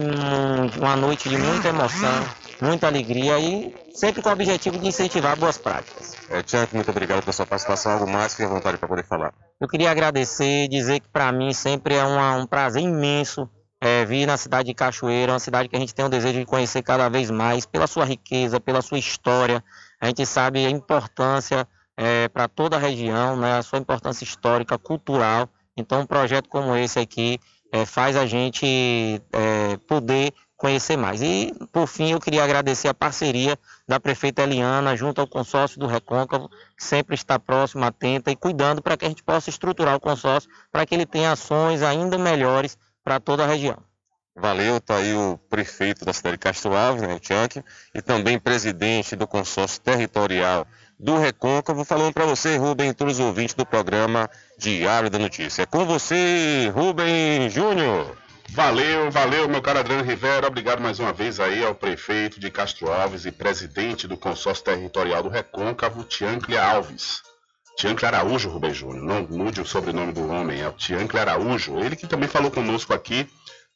uma noite de muita emoção, muita alegria e sempre com o objetivo de incentivar boas práticas. É, Tiago, muito obrigado pela sua participação. Algo mais, fique à vontade para poder falar. Eu queria agradecer, dizer que para mim sempre é uma, um prazer imenso vir na cidade de Cachoeira, uma cidade que a gente tem o desejo de conhecer cada vez mais, pela sua riqueza, pela sua história. A gente sabe a importância é, para toda a região, né, a sua importância histórica, cultural. Então, um projeto como esse aqui é, faz a gente é, poder conhecer mais. E, por fim, eu queria agradecer a parceria da prefeita Eliana junto ao consórcio do Recôncavo, que sempre está próximo, atenta e cuidando para que a gente possa estruturar o consórcio para que ele tenha ações ainda melhores para toda a região. Valeu, tá aí o prefeito da cidade de Castro Alves, né, o Tianque, e também presidente do consórcio territorial do Recôncavo, falando para você, Rubem, todos os ouvintes do programa Diário da Notícia. É com você, Rubem Júnior. Valeu, valeu, meu caro Adriano Rivera. Obrigado mais uma vez aí ao prefeito de Castro Alves e presidente do consórcio territorial do Recôncavo, Tiancle Alves. Tiancle Araújo, Rubem Júnior. Não mude o sobrenome do homem, é o Tiancle Araújo. Ele que também falou conosco aqui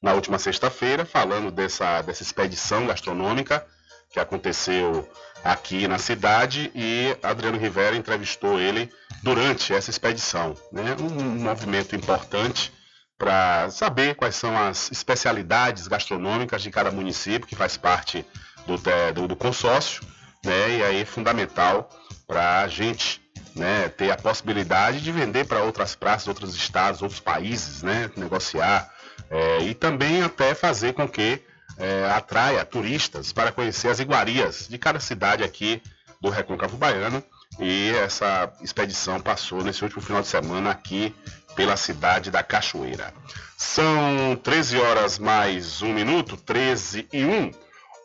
na última sexta-feira, falando dessa, dessa expedição gastronômica que aconteceu aqui na cidade e Adriano Rivera entrevistou ele durante essa expedição. Né? Um, movimento importante para saber quais são as especialidades gastronômicas de cada município que faz parte do, do, do consórcio, né? e aí é fundamental para a gente né, ter a possibilidade de vender para outras praças, outros estados, outros países, né, negociar é, e também até fazer com que é, atraia turistas para conhecer as iguarias de cada cidade aqui do Recôncavo Baiano. E essa expedição passou nesse último final de semana aqui pela cidade da Cachoeira. São 13 horas mais um minuto, 13 e 1.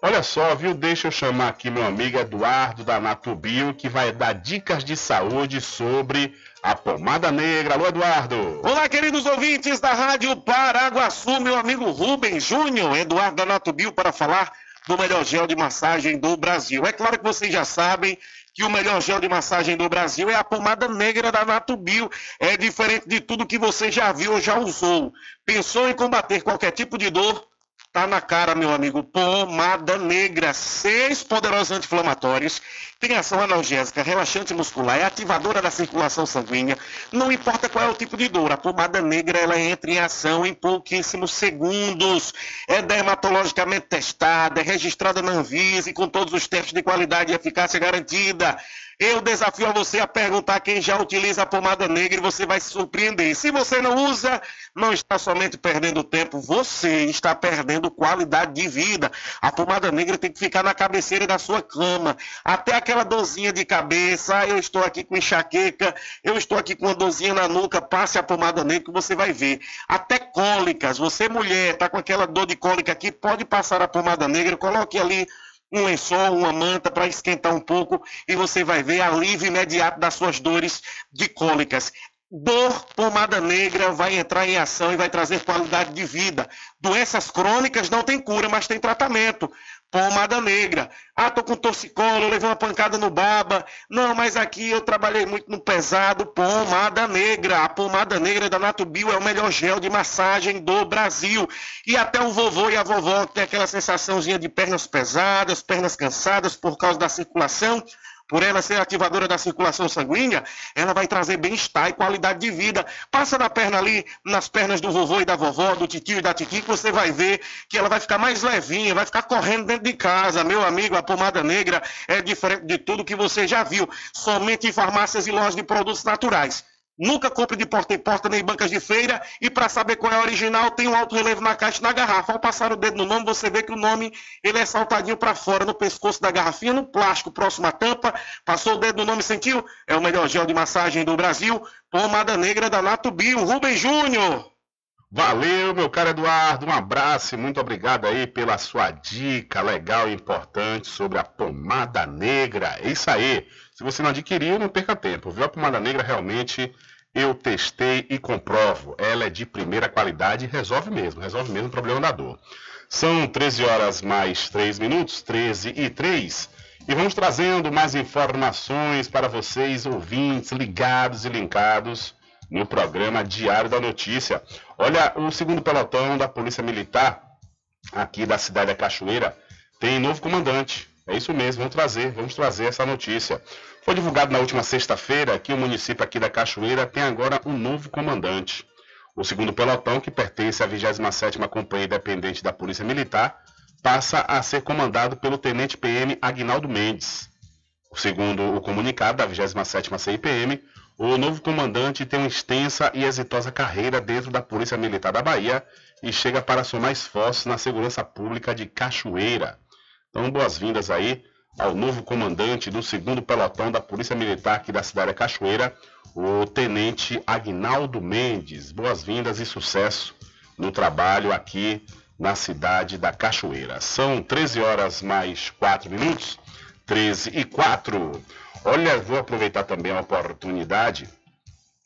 Olha só, viu? Deixa eu chamar aqui meu amigo Eduardo da Natubio, que vai dar dicas de saúde sobre a pomada negra. Alô, Eduardo! Olá, queridos ouvintes da Rádio Paraguaçu, meu amigo Rubem Júnior, Eduardo da Natubio, para falar do melhor gel de massagem do Brasil. É claro que vocês já sabem que o melhor gel de massagem do Brasil é a pomada negra da Natubio. É diferente de tudo que você já viu ou já usou. Pensou em combater qualquer tipo de dor? Tá na cara, meu amigo. Pomada negra. Seis poderosos anti-inflamatórios. Tem ação analgésica, relaxante muscular, é ativadora da circulação sanguínea. Não importa qual é o tipo de dor, a pomada negra ela entra em ação em pouquíssimos segundos. É dermatologicamente testada, é registrada na Anvisa e com todos os testes de qualidade e eficácia garantida. Eu desafio a você a perguntar quem já utiliza a pomada negra e você vai se surpreender. Se você não usa, não está somente perdendo tempo, você está perdendo qualidade de vida. A pomada negra tem que ficar na cabeceira da sua cama. Até aquela dorzinha de cabeça, ah, eu estou aqui com enxaqueca, eu estou aqui com uma dorzinha na nuca, passe a pomada negra que você vai ver. Até cólicas, você mulher, está com aquela dor de cólica aqui, pode passar a pomada negra, coloque ali um lençol, uma manta para esquentar um pouco e você vai ver alívio imediato das suas dores de cólicas. Dor, pomada negra vai entrar em ação e vai trazer qualidade de vida. Doenças crônicas não tem cura, mas tem tratamento pomada negra. Ah, tô com torcicolo, levei uma pancada no baba. Não, mas aqui eu trabalhei muito no pesado. Pomada negra. A pomada negra da Natubio é o melhor gel de massagem do Brasil. E até o vovô e a vovó que tem aquela sensaçãozinha de pernas pesadas, pernas cansadas por causa da circulação por ela ser ativadora da circulação sanguínea, ela vai trazer bem-estar e qualidade de vida. Passa na perna ali, nas pernas do vovô e da vovó, do titio e da titi, que você vai ver que ela vai ficar mais levinha, vai ficar correndo dentro de casa. Meu amigo, a pomada negra é diferente de tudo que você já viu. Somente em farmácias e lojas de produtos naturais. Nunca compre de porta em porta nem bancas de feira. E para saber qual é a original, tem um alto relevo na caixa na garrafa. Ao passar o dedo no nome, você vê que o nome ele é saltadinho para fora, no pescoço da garrafinha, no plástico, próximo à tampa. Passou o dedo no nome, sentiu? É o melhor gel de massagem do Brasil. Pomada negra da Nato Bio. Rubem Júnior. Valeu, meu caro Eduardo. Um abraço e muito obrigado aí pela sua dica legal e importante sobre a pomada negra. É isso aí. Se você não adquiriu, não perca tempo, viu? A pomada negra realmente eu testei e comprovo. Ela é de primeira qualidade e resolve mesmo, resolve mesmo o problema da dor. São 13 horas mais 3 minutos, 13 e 3. E vamos trazendo mais informações para vocês, ouvintes, ligados e linkados no programa Diário da Notícia. Olha, o segundo pelotão da Polícia Militar aqui da cidade da Cachoeira tem novo comandante. É isso mesmo, vamos trazer, vamos trazer essa notícia. Foi divulgado na última sexta-feira que o município aqui da Cachoeira tem agora um novo comandante. O segundo pelotão, que pertence à 27ª Companhia Independente da Polícia Militar, passa a ser comandado pelo Tenente PM Agnaldo Mendes. Segundo o comunicado da 27ª CIPM, o novo comandante tem uma extensa e exitosa carreira dentro da Polícia Militar da Bahia e chega para somar esforços na segurança pública de Cachoeira. Então, boas-vindas aí ao novo comandante do segundo pelotão da Polícia Militar aqui da cidade de Cachoeira, o Tenente Agnaldo Mendes. Boas-vindas e sucesso no trabalho aqui na cidade da Cachoeira. São 13 horas mais 4 minutos, 13 e 4. Olha, vou aproveitar também a oportunidade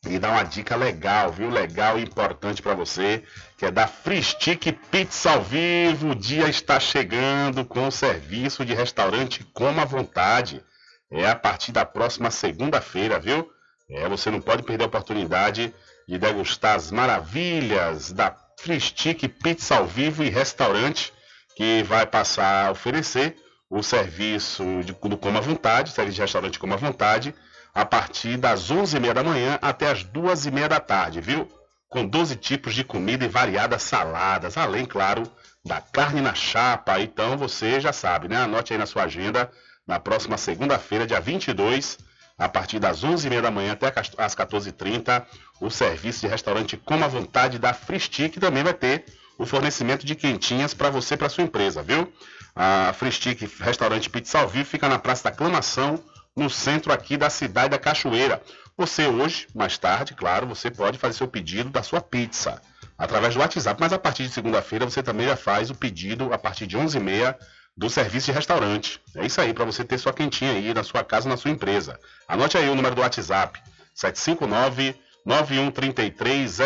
e dar uma dica legal, viu? Legal e importante para você, que é da Free Stick Pizza ao vivo. O dia está chegando com o serviço de restaurante Coma à Vontade. É a partir da próxima segunda-feira, viu? É, você não pode perder a oportunidade de degustar as maravilhas da Free Stick Pizza ao vivo e restaurante que vai passar a oferecer o serviço de, do Coma à Vontade, serviço de restaurante Coma à Vontade, a partir das 11h30 da manhã até as 2h30 da tarde, viu? Com 12 tipos de comida e variadas saladas, além, claro, da carne na chapa. Então você já sabe, né? Anote aí na sua agenda, na próxima segunda-feira, dia 22, a partir das 11h30 da manhã até as 14h30, o serviço de restaurante Coma à Vontade da Fristic também vai ter o fornecimento de quentinhas para você para sua empresa, viu? A Fristic Restaurante Pizza ao Vivo fica na Praça da Aclamação, no centro aqui da cidade da Cachoeira. Você hoje, mais tarde, claro, você pode fazer seu pedido da sua pizza através do WhatsApp, mas a partir de segunda-feira você também já faz o pedido a partir de 11h30 do serviço de restaurante. É isso aí, para você ter sua quentinha aí na sua casa, na sua empresa. Anote aí o número do WhatsApp, 759 9133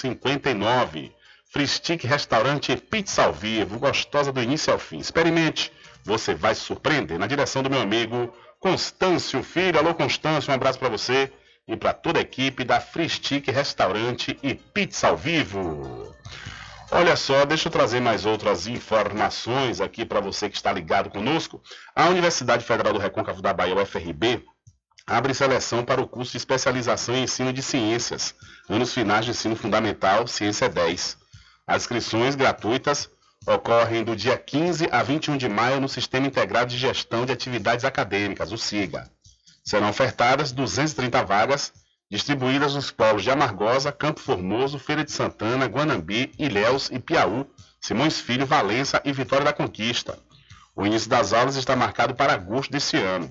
0059. Fristic Restaurante Pizza ao Vivo, gostosa do início ao fim. Experimente, você vai se surpreender. Na direção do meu amigo Constâncio Filho. Alô, Constâncio, um abraço para você e para toda a equipe da Fristic Restaurante e Pizza ao Vivo. Olha só, deixa eu trazer mais outras informações aqui para você que está ligado conosco. A Universidade Federal do Recôncavo da Bahia, UFRB, abre seleção para o curso de especialização em ensino de ciências, anos finais de ensino fundamental, Ciência 10. As inscrições gratuitas ocorrem do dia 15 a 21 de maio no Sistema Integrado de Gestão de Atividades Acadêmicas, o SIGA. Serão ofertadas 230 vagas, distribuídas nos polos de Amargosa, Campo Formoso, Feira de Santana, Guanambi, Ilhéus e Piauí, Simões Filho, Valença e Vitória da Conquista. O início das aulas está marcado para agosto desse ano.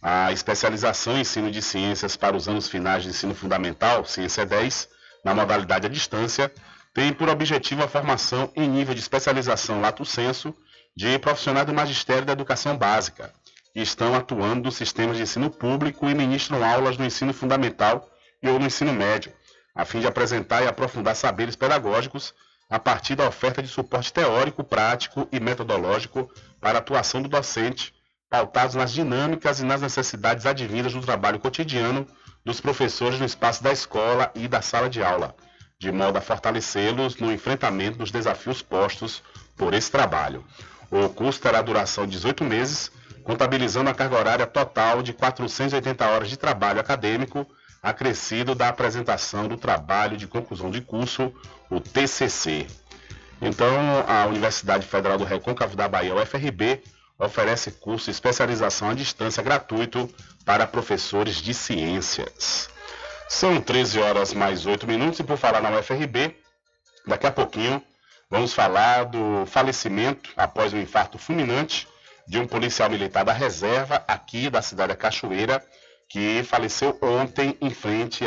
A especialização em ensino de ciências para os anos finais de ensino fundamental, Ciência 10, na modalidade à distância, tem por objetivo a formação em nível de especialização lato senso de profissionais do magistério da educação básica, que estão atuando nos sistemas de ensino público e ministram aulas no ensino fundamental e ou no ensino médio, a fim de apresentar e aprofundar saberes pedagógicos a partir da oferta de suporte teórico, prático e metodológico para a atuação do docente pautados nas dinâmicas e nas necessidades advindas do trabalho cotidiano dos professores no espaço da escola e da sala de aula, de modo a fortalecê-los no enfrentamento dos desafios postos por esse trabalho. O curso terá duração de 18 meses, contabilizando a carga horária total de 480 horas de trabalho acadêmico, acrescido da apresentação do trabalho de conclusão de curso, o TCC. Então, a Universidade Federal do Recôncavo da Bahia, UFRB, oferece curso de especialização à distância gratuito para professores de ciências. São 13 horas mais 8 minutos e por falar na UFRB, daqui a pouquinho vamos falar do falecimento após um infarto fulminante de um policial militar da reserva aqui da cidade da Cachoeira, que faleceu ontem em frente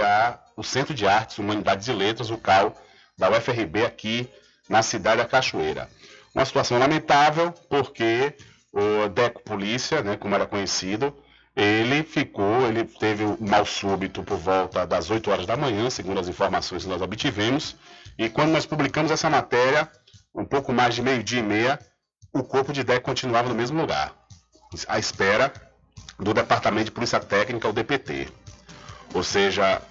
ao Centro de Artes, Humanidades e Letras, o CAL, da UFRB aqui na cidade da Cachoeira. Uma situação lamentável, porque o Deco Polícia, né, como era conhecido, ele ficou, ele teve um mal súbito por volta das 8 horas da manhã, segundo as informações que nós obtivemos, e quando nós publicamos essa matéria, um pouco mais de meio-dia e meia, o corpo de Deco continuava no mesmo lugar, à espera do Departamento de Polícia Técnica, o DPT. Ou seja,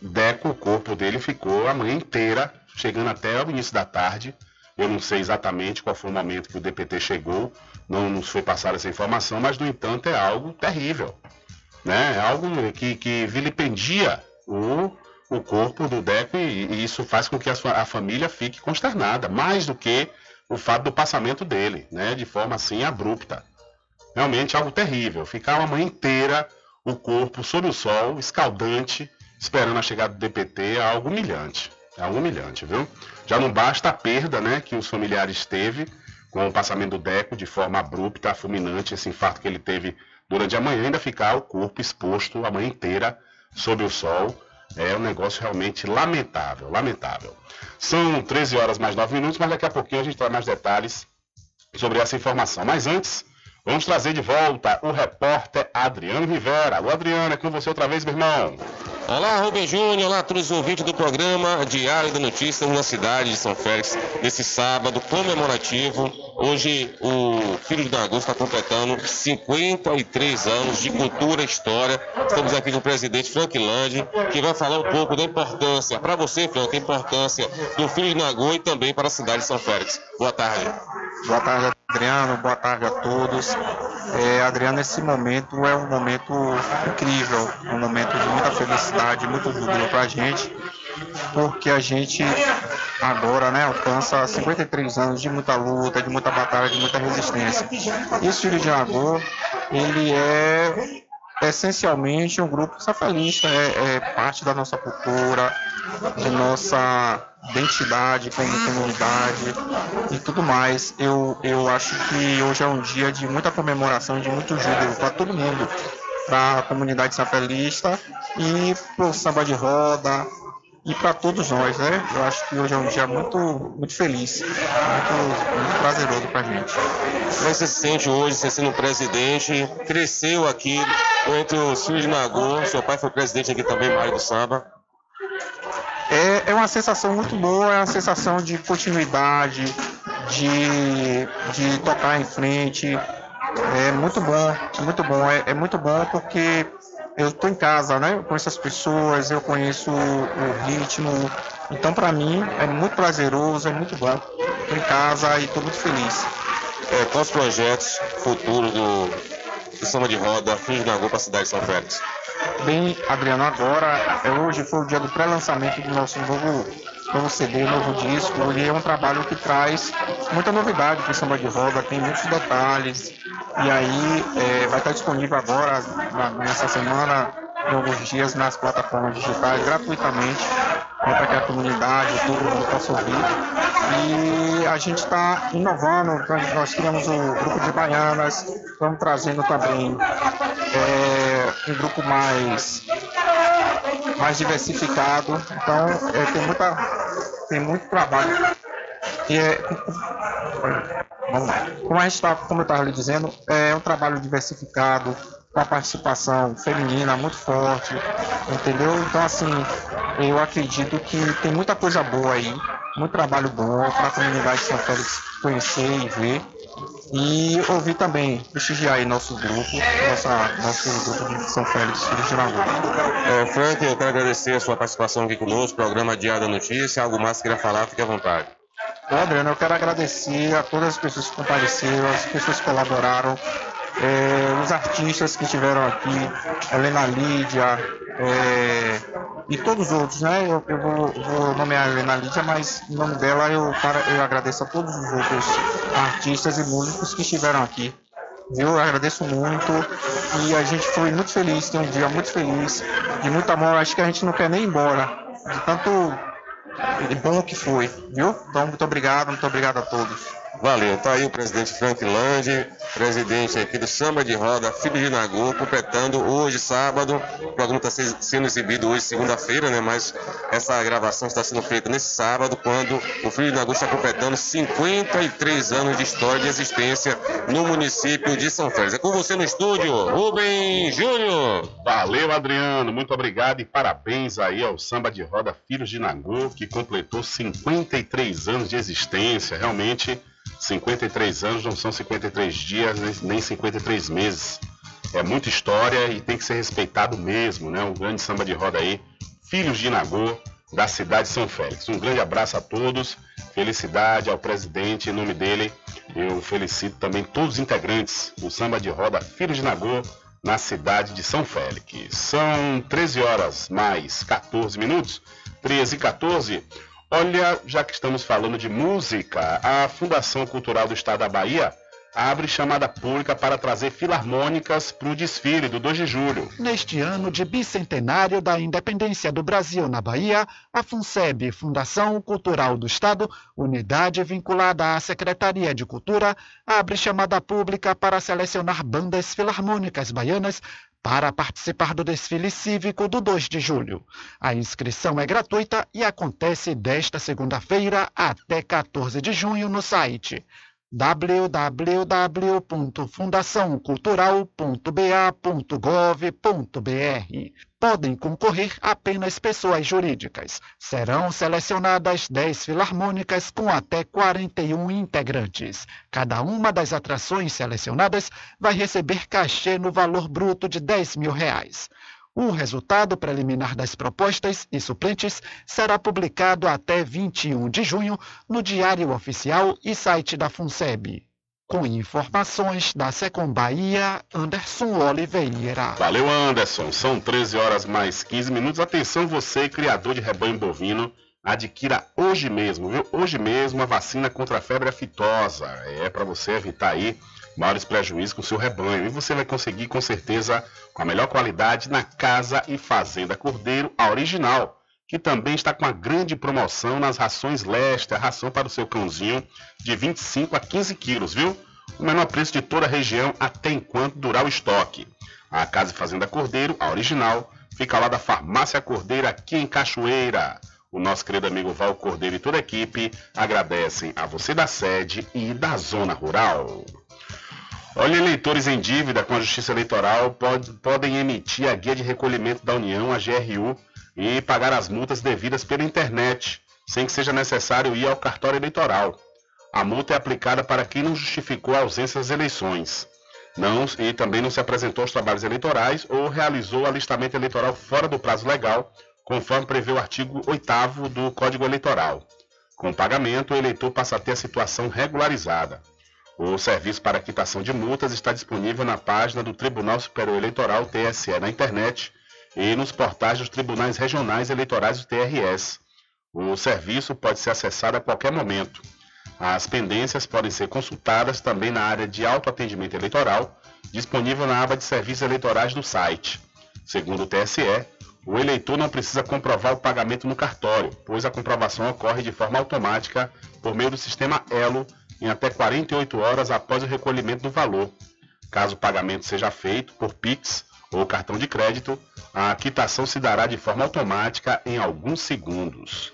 Deco, o corpo dele ficou a manhã inteira, chegando até o início da tarde. Eu não sei exatamente qual foi o momento que o DPT chegou, não nos foi passada essa informação, mas no entanto é algo terrível. Né? É algo que, que vilipendia o, o corpo do Deco e, e isso faz com que a, sua, a família fique consternada, mais do que o fato do passamento dele, né? de forma assim abrupta. Realmente algo terrível. Ficar uma manhã inteira o corpo sob o sol, escaldante, esperando a chegada do DPT, é algo humilhante. É algo humilhante, viu? Já não basta a perda né, que os familiares teve com o passamento do Deco de forma abrupta, fulminante, esse infarto que ele teve durante a manhã, ainda ficar o corpo exposto a manhã inteira sob o sol. É um negócio realmente lamentável, lamentável. São 13 horas mais 9 minutos, mas daqui a pouquinho a gente traz mais detalhes sobre essa informação. Mas antes, vamos trazer de volta o repórter Adriano Rivera. Alô, Adriano, é com você outra vez, meu irmão. Olá, Rubem Júnior, olá a todos os ouvintes do programa Diário da Notícia na cidade de São Félix, nesse sábado comemorativo. Hoje o filho de Augusto está completando 53 anos de cultura e história. Estamos aqui com o presidente Frank Land, que vai falar um pouco da importância, para você, Frank, a importância do filho de Nagô e também para a cidade de São Félix. Boa tarde. Boa tarde, Adriano. Boa tarde a todos. É, Adriano, esse momento é um momento incrível, um momento de muita felicidade, muito júbilo para a gente, porque a gente agora né, alcança 53 anos de muita luta, de muita batalha, de muita resistência. E esse filho de Agô, ele é essencialmente um grupo safalista, é, é parte da nossa cultura, de nossa identidade como comunidade e tudo mais. Eu, eu acho que hoje é um dia de muita comemoração, de muito júbilo para todo mundo, para a comunidade safalista e para o samba de roda, e para todos nós, né? Eu acho que hoje é um dia muito, muito feliz, muito, muito prazeroso para a gente. Como você se sente hoje, você sendo presidente, cresceu aqui entre os filhos de Nagô, seu pai foi presidente aqui também, Mário do Samba. É, é uma sensação muito boa, é uma sensação de continuidade, de, de tocar em frente. É muito bom, é muito bom, é, é muito bom porque eu estou em casa, né? Eu conheço as pessoas, eu conheço o ritmo. Então, para mim, é muito prazeroso, é muito bom. Estou em casa e estou muito feliz. É, quais os projetos futuros do, do Samba de Roda Fins Nagô para a cidade de São Félix? Bem, Adriano, agora, é, hoje foi o dia do pré-lançamento do nosso novo, novo CD, novo disco. E é um trabalho que traz muita novidade para o Samba de Roda, tem muitos detalhes, e aí é, vai estar disponível agora, na, nessa semana, em alguns dias, nas plataformas digitais, gratuitamente, né, para que a comunidade, todo mundo possa ouvir. E a gente está inovando, nós criamos o grupo de baianas, estamos trazendo também é, um grupo mais, mais diversificado. Então é, tem, muita, tem muito trabalho. E é, Vamos lá. Como, a gente tá, como eu estava lhe dizendo, é um trabalho diversificado, com a participação feminina muito forte, entendeu? Então, assim, eu acredito que tem muita coisa boa aí, muito trabalho bom para a comunidade de São Félix conhecer e ver. E ouvir também, prestigiar aí nosso grupo, nossa, nosso grupo de São Félix, Filhos de Lagoa. É, Frank, eu quero agradecer a sua participação aqui conosco, programa Diário da Notícia. Algo mais que queira falar, fique à vontade. Adriano, eu quero agradecer a todas as pessoas que compareceram, as pessoas que colaboraram, é, os artistas que estiveram aqui, Helena Lídia é, e todos os outros, né? Eu, eu vou, vou, nomear a Helena Lídia, mas em nome dela eu, eu agradeço a todos os outros artistas e músicos que estiveram aqui. Eu agradeço muito e a gente foi muito feliz, tem um dia muito feliz, de muito amor. Acho que a gente não quer nem ir embora, de tanto bom que foi, viu? Então, muito obrigado, muito obrigado a todos. Valeu, tá aí o presidente Frank Land, presidente aqui do Samba de Roda, Filho de Nagô, completando hoje, sábado. O programa está sendo exibido hoje, segunda-feira, né? Mas essa gravação está sendo feita nesse sábado, quando o Filho de Nagô está completando 53 anos de história de existência no município de São Félix. É com você no estúdio, Rubem Júnior. Valeu, Adriano, muito obrigado e parabéns aí ao Samba de Roda Filhos de Nagô, que completou 53 anos de existência. Realmente 53 anos não são 53 dias, nem 53 meses. É muita história e tem que ser respeitado mesmo, né? Um grande samba de roda aí, Filhos de Nagô, da cidade de São Félix. Um grande abraço a todos, felicidade ao presidente, em nome dele, eu felicito também todos os integrantes do samba de roda Filhos de Nagô, na cidade de São Félix. São 13 horas mais 14 minutos, 13 e 14. Olha, já que estamos falando de música, a Fundação Cultural do Estado da Bahia abre chamada pública para trazer filarmônicas para o desfile do 2 de julho. Neste ano de bicentenário da independência do Brasil na Bahia, a FUNSEB, Fundação Cultural do Estado, unidade vinculada à Secretaria de Cultura, abre chamada pública para selecionar bandas filarmônicas baianas para participar do desfile cívico do 2 de julho. A inscrição é gratuita e acontece desta segunda-feira até 14 de junho no site www.fundaçãocultural.ba.gov.br. Podem concorrer apenas pessoas jurídicas. Serão selecionadas 10 filarmônicas com até 41 integrantes. Cada uma das atrações selecionadas vai receber cachê no valor bruto de 10 mil reais. O resultado preliminar das propostas e suplentes será publicado até 21 de junho no Diário Oficial e site da FUNSEB. Com informações da Secom Bahia, Anderson Oliveira. Valeu, Anderson. São 13 horas mais 15 minutos. Atenção, você, criador de rebanho bovino, adquira hoje mesmo, viu? Hoje mesmo a vacina contra a febre aftosa. É para você evitar aí maiores prejuízos com o seu rebanho. E você vai conseguir, com certeza, com a melhor qualidade na Casa e Fazenda Cordeiro, a original, que também está com uma grande promoção nas rações Leste, a ração para o seu cãozinho de 25 a 15 quilos, viu? O menor preço de toda a região até enquanto durar o estoque. A Casa Fazenda Cordeiro, a original, fica lá da Farmácia Cordeiro, aqui em Cachoeira. O nosso querido amigo Val Cordeiro e toda a equipe agradecem a você da sede e da zona rural. Olha, eleitores em dívida com a Justiça Eleitoral pode, podem emitir a guia de recolhimento da União, a GRU, e pagar as multas devidas pela internet, sem que seja necessário ir ao cartório eleitoral. A multa é aplicada para quem não justificou a ausência das eleições. Não, e também não se apresentou aos trabalhos eleitorais ou realizou alistamento eleitoral fora do prazo legal, conforme prevê o artigo 8 do Código Eleitoral. Com o pagamento, o eleitor passa a ter a situação regularizada. O serviço para quitação de multas está disponível na página do Tribunal Superior Eleitoral, TSE, na internet e nos portais dos tribunais regionais eleitorais do TRS. O serviço pode ser acessado a qualquer momento. As pendências podem ser consultadas também na área de autoatendimento eleitoral, disponível na aba de serviços eleitorais do site. Segundo o TSE, o eleitor não precisa comprovar o pagamento no cartório, pois a comprovação ocorre de forma automática por meio do sistema Elo em até 48 horas após o recolhimento do valor. Caso o pagamento seja feito por Pix ou cartão de crédito, a quitação se dará de forma automática em alguns segundos.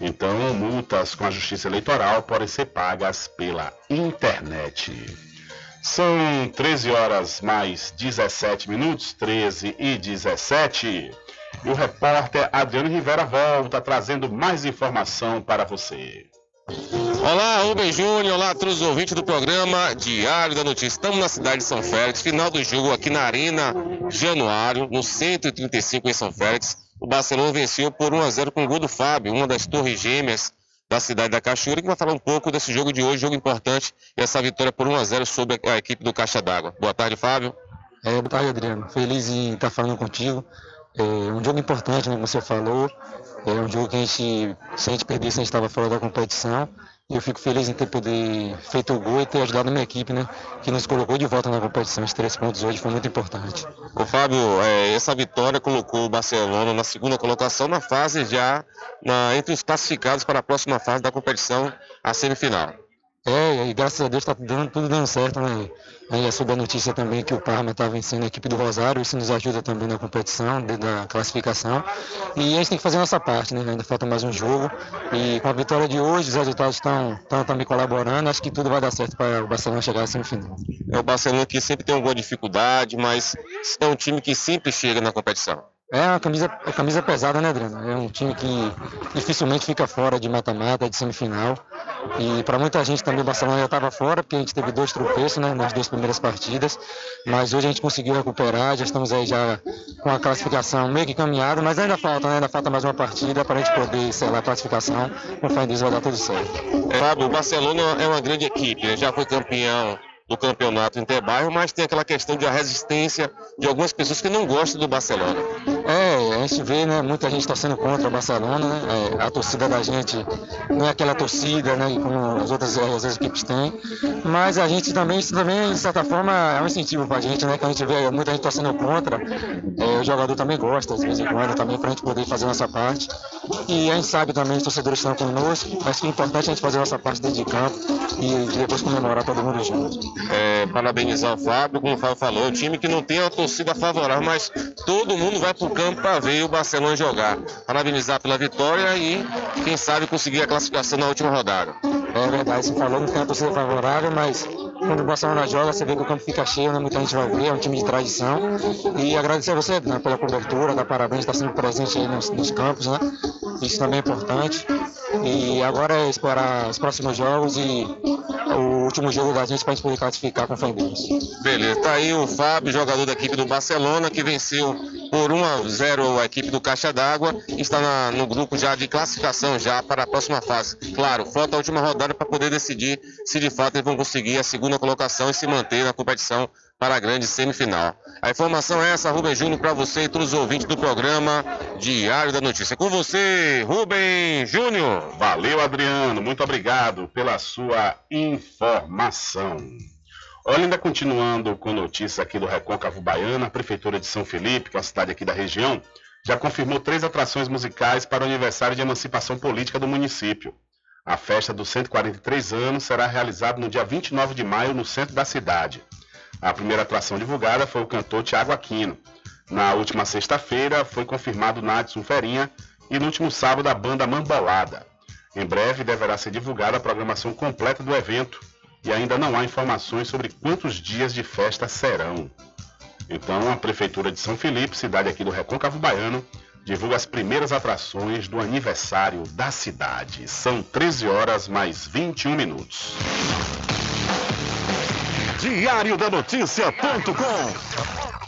Então, multas com a Justiça Eleitoral podem ser pagas pela internet. São 13 horas mais 17 minutos, 13 e 17. E o repórter Adriano Rivera volta trazendo mais informação para você. Olá, Rubem Júnior, olá a todos os ouvintes do programa Diário da Notícia. Estamos na cidade de São Félix, final do jogo aqui na Arena Januário, no 135 em São Félix. O Barcelona venceu por 1 a 0 com o gol do Fábio, uma das torres gêmeas da cidade da Cachoeira, que vai falar um pouco desse jogo de hoje, jogo importante, e essa vitória por 1 a 0 sobre a equipe do Caixa d'Água. Boa tarde, Fábio. É, boa tarde, Adriano. Feliz em estar falando contigo. É um jogo importante, né, como você falou. É um jogo que a gente, se a gente perdesse, a gente estava fora da competição. E eu fico feliz em ter poder feito o gol e ter ajudado a minha equipe, né? Que nos colocou de volta na competição. Os três pontos hoje foi muito importante. O Fábio, é, essa vitória colocou o Barcelona na segunda colocação na fase já na, entre os classificados para a próxima fase da competição, a semifinal. É, e graças a Deus está dando, tudo dando certo, né? Aí soube a notícia também que o Parma está vencendo a equipe do Rosário, isso nos ajuda também na competição, da classificação. E a gente tem que fazer a nossa parte, né? Ainda falta mais um jogo. E com a vitória de hoje, os resultados estão também colaborando, acho que tudo vai dar certo para o Barcelona chegar à semifinal. É o Barcelona que sempre tem alguma dificuldade, mas é um time que sempre chega na competição. É uma camisa, é camisa pesada, né, Adriano? É um time que dificilmente fica fora de mata-mata, de semifinal. E para muita gente também o Barcelona já estava fora, porque a gente teve dois tropeços né, nas duas primeiras partidas. Mas hoje a gente conseguiu recuperar, já estamos aí já com a classificação meio que caminhada, mas ainda falta, né? Ainda falta mais uma partida para a gente poder selar a classificação. Com fé em vai dar tudo certo. É, Fábio, o Barcelona é uma grande equipe, né? já foi campeão do campeonato interbairro, mas tem aquela questão de a resistência de algumas pessoas que não gostam do Barcelona. É, gente vê, né, muita gente torcendo contra o Barcelona, né? É, a torcida da gente não é aquela torcida, né, como as outras, as outras equipes têm, mas a gente também, isso também, de certa forma, é um incentivo pra gente, né, que a gente vê muita gente torcendo contra, é, o jogador também gosta, de vez em quando, também, pra gente poder fazer nossa parte, e a gente sabe também, os torcedores estão conosco, mas que é importante a gente fazer nossa parte dentro de campo e depois comemorar todo mundo junto. É, parabenizar o Fábio, como o Fábio falou, um time que não tem uma torcida favorável, mas todo mundo vai pro campo para ver o Barcelona jogar. Parabenizar pela vitória e, quem sabe, conseguir a classificação na última rodada. É verdade, você falou, não tem uma torcida favorável, mas quando o Barcelona joga, você vê que o campo fica cheio, né? muita gente vai ver, é um time de tradição. E agradecer a você né, pela cobertura, dar parabéns, estar sendo presente aí nos, nos campos, né? Isso também é importante. E agora é esperar os próximos jogos e o último jogo da gente para a gente poder classificar com em Deus. Beleza, tá aí o Fábio, jogador da equipe do Barcelona, que venceu por 1 a 0 a equipe do Caixa d'Água está na- no grupo já de classificação já para a próxima fase. Claro, falta a última rodada para poder decidir se de fato eles vão conseguir a segunda colocação e se manter na competição para a grande semifinal. A informação é essa, Rubem Júnior, para você e todos os ouvintes do programa Diário da Notícia. Com você, Rubem Júnior. Valeu, Adriano. Muito obrigado pela sua informação. Olha, ainda continuando com notícia aqui do Recôncavo Baiana, a Prefeitura de São Felipe, que é uma cidade aqui da região, já confirmou três atrações musicais para o aniversário de emancipação política do município. A festa dos 143 anos será realizada no dia 29 de maio no centro da cidade. A primeira atração divulgada foi o cantor Tiago Aquino. Na última sexta-feira foi confirmado Nadson Ferinha e no último sábado a banda Mambolada. Em breve deverá ser divulgada a programação completa do evento e ainda não há informações sobre quantos dias de festa serão. Então, a Prefeitura de São Felipe, cidade aqui do Recôncavo Baiano, divulga as primeiras atrações do aniversário da cidade. São 13 horas mais 21 minutos. Diário da Notícia.com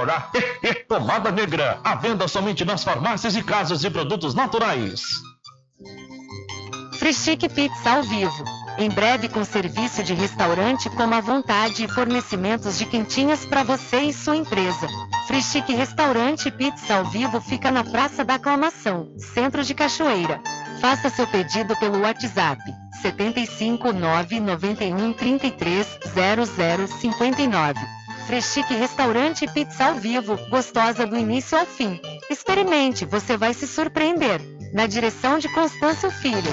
orar. Pomada negra, à venda somente nas farmácias e casas de produtos naturais. Frischique Pizza ao vivo. Em breve com serviço de restaurante como à vontade e fornecimentos de quentinhas para você e sua empresa. Frischique Restaurante Pizza ao vivo fica na Praça da Aclamação, Centro de Cachoeira. Faça seu pedido pelo WhatsApp 75 991 33 00 59. Freschique Restaurante e Pizza ao vivo, gostosa do início ao fim. Experimente, você vai se surpreender. Na direção de Constâncio Filho.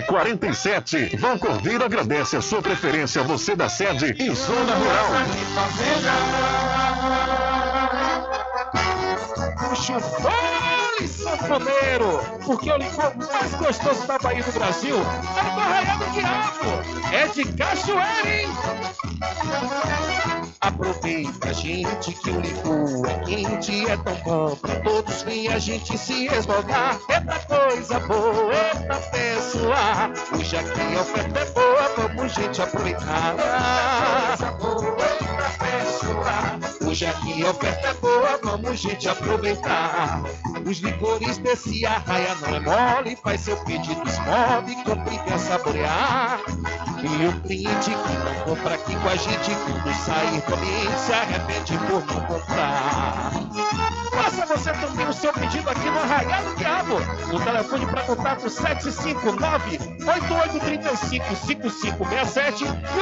1147. Vão Cordeiro agradece a sua preferência, você da sede e zona rural. Puxa sanfoneiro! Porque o licor mais gostoso da Bahia do Brasil é do Arraial do Diabo! É de cachoeira, hein? Aproveita, gente, que o licor é quente, é tão bom pra todos vir a gente se esmogar. Eita coisa boa, eita pessoa, hoje aqui a oferta é boa, vamos gente aproveitar. Coisa boa, eita pessoa, hoje aqui a oferta é boa, vamos gente aproveitar. Os licores desse arraia não é mole, faz seu pedido, esmove, compre e quer saborear. E o cliente que não compra aqui com a gente, quando sair ambiente, se arrepende por não comprar. Faça você também o seu pedido aqui no Arraial do Diabo. O telefone para contato 759-8835-5567 e o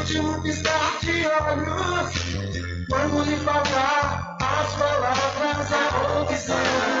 Último piscar de olhos. Quando lhe faltar as palavras, a opção.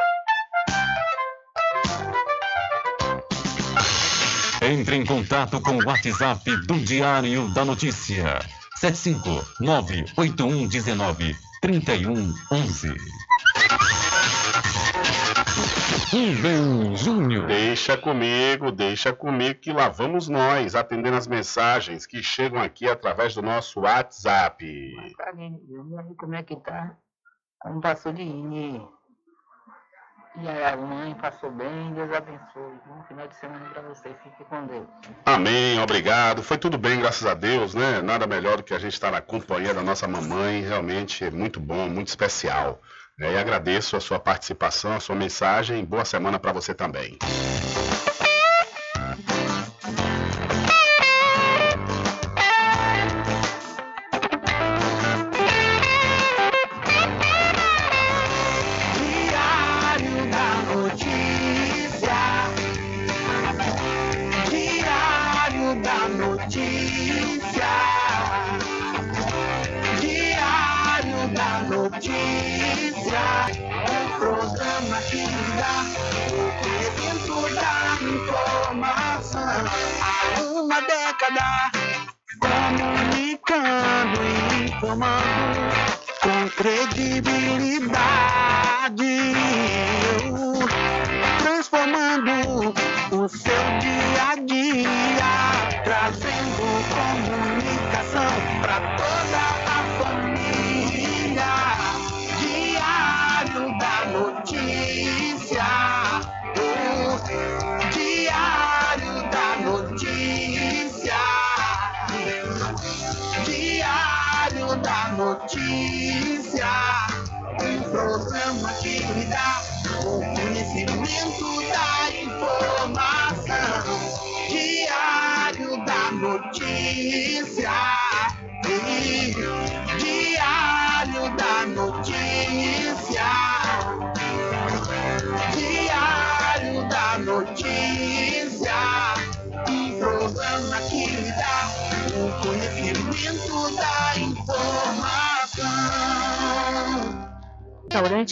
Entre em contato com o WhatsApp do Diário da Notícia. 759-8119-3111. Rubem Júnior. Deixa comigo, deixa comigo que lá vamos nós atendendo as mensagens que chegam aqui através do nosso WhatsApp. Como é que tá? Como passou de ir? E a mãe passou bem, Deus abençoe. Bom final de semana para você, fique com Deus. Amém, obrigado. Foi tudo bem, graças a Deus, né? Nada melhor do que a gente estar na companhia da nossa mamãe, realmente é muito bom, muito especial. É, E agradeço a sua participação, a sua mensagem. Boa semana para você também.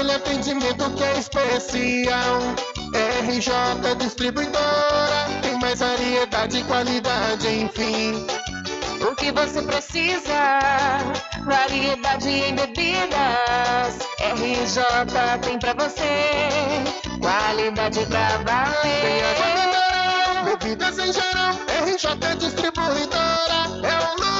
aquele atendimento que é especial. RJ Distribuidora, tem mais variedade e qualidade, enfim. O que você precisa? Variedade em bebidas. RJ tem pra você. Qualidade pra valer. Tem água mineral, bebidas em geral, RJ Distribuidora, é o lugar.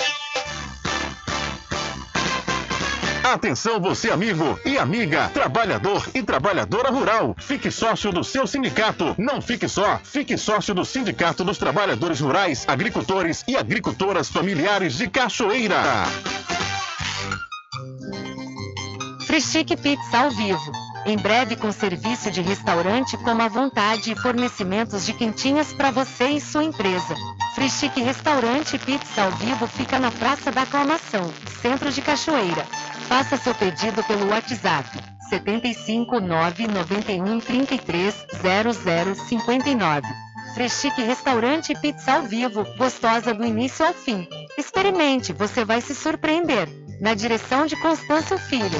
Atenção você amigo e amiga, trabalhador e trabalhadora rural. Fique sócio do seu sindicato. Não fique só, fique sócio do Sindicato dos Trabalhadores Rurais, Agricultores e Agricultoras Familiares de Cachoeira. Frischique Pizza ao vivo. Em breve com serviço de restaurante como à vontade e fornecimentos de quentinhas para você e sua empresa. Frischique Restaurante Pizza ao vivo fica na Praça da Aclamação, centro de Cachoeira. Faça seu pedido pelo WhatsApp 75 991 33 0059. Freschique Restaurante Pizza ao vivo, gostosa do início ao fim. Experimente, você vai se surpreender. Na direção de Constâncio Filho.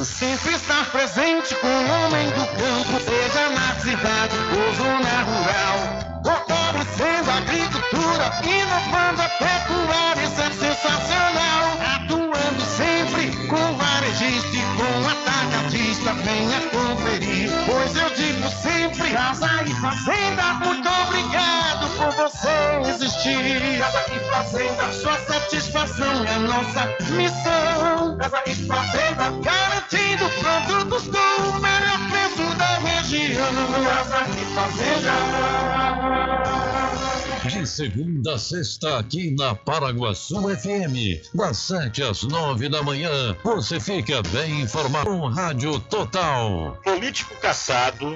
Sempre estar presente com o homem do campo, seja na cidade ou zona rural. Fortalecendo a agricultura, inovando a pecuária, isso é sensacional. Atuando sempre com varejista e com atacadista, venha conferir. Pois eu digo sempre, casa e fazenda, muito obrigado você existir. Casa e fazenda, sua satisfação é nossa missão. Casa e fazenda, garantindo produtos com o melhor preço da região. Casa e fazenda. De segunda a sexta, aqui na Paraguaçu FM, das 7 às 9 da manhã, você fica bem informado com Rádio Total. Político caçado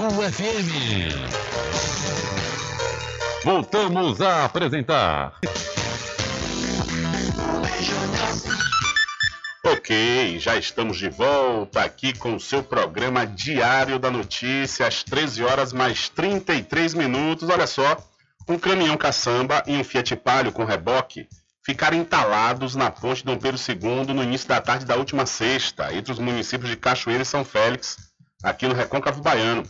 FM. Voltamos a apresentar. Ok, já estamos de volta aqui com o seu programa Diário da Notícia, às 13 horas mais 33 minutos. Olha só, um caminhão caçamba e um Fiat Palio com reboque ficaram entalados na ponte Dom Pedro II no início da tarde da última sexta, entre os municípios de Cachoeira e São Félix, aqui no Recôncavo Baiano.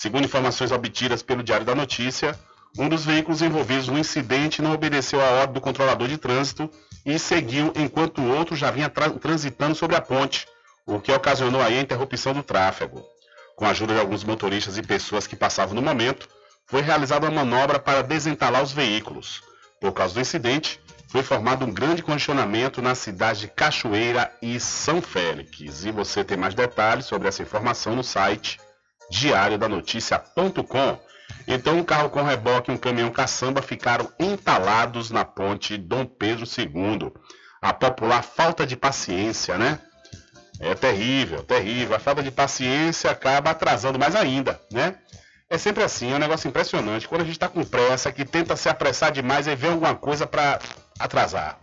Segundo informações obtidas pelo Diário da Notícia, um dos veículos envolvidos no incidente não obedeceu à ordem do controlador de trânsito e seguiu enquanto o outro já vinha tra- transitando sobre a ponte, o que ocasionou a interrupção do tráfego. Com a ajuda de alguns motoristas e pessoas que passavam no momento, foi realizada uma manobra para desentalar os veículos. Por causa do incidente, foi formado um grande congestionamento na cidade de Cachoeira e São Félix. E você tem mais detalhes sobre essa informação no site diariodanoticia.com. Então, um carro com reboque e um caminhão caçamba ficaram entalados na ponte Dom Pedro II. A popular falta de paciência, né? É terrível, terrível. A falta de paciência acaba atrasando mais ainda, né? É sempre assim, é um negócio impressionante. Quando a gente está com pressa, que tenta se apressar demais e vê alguma coisa para atrasar.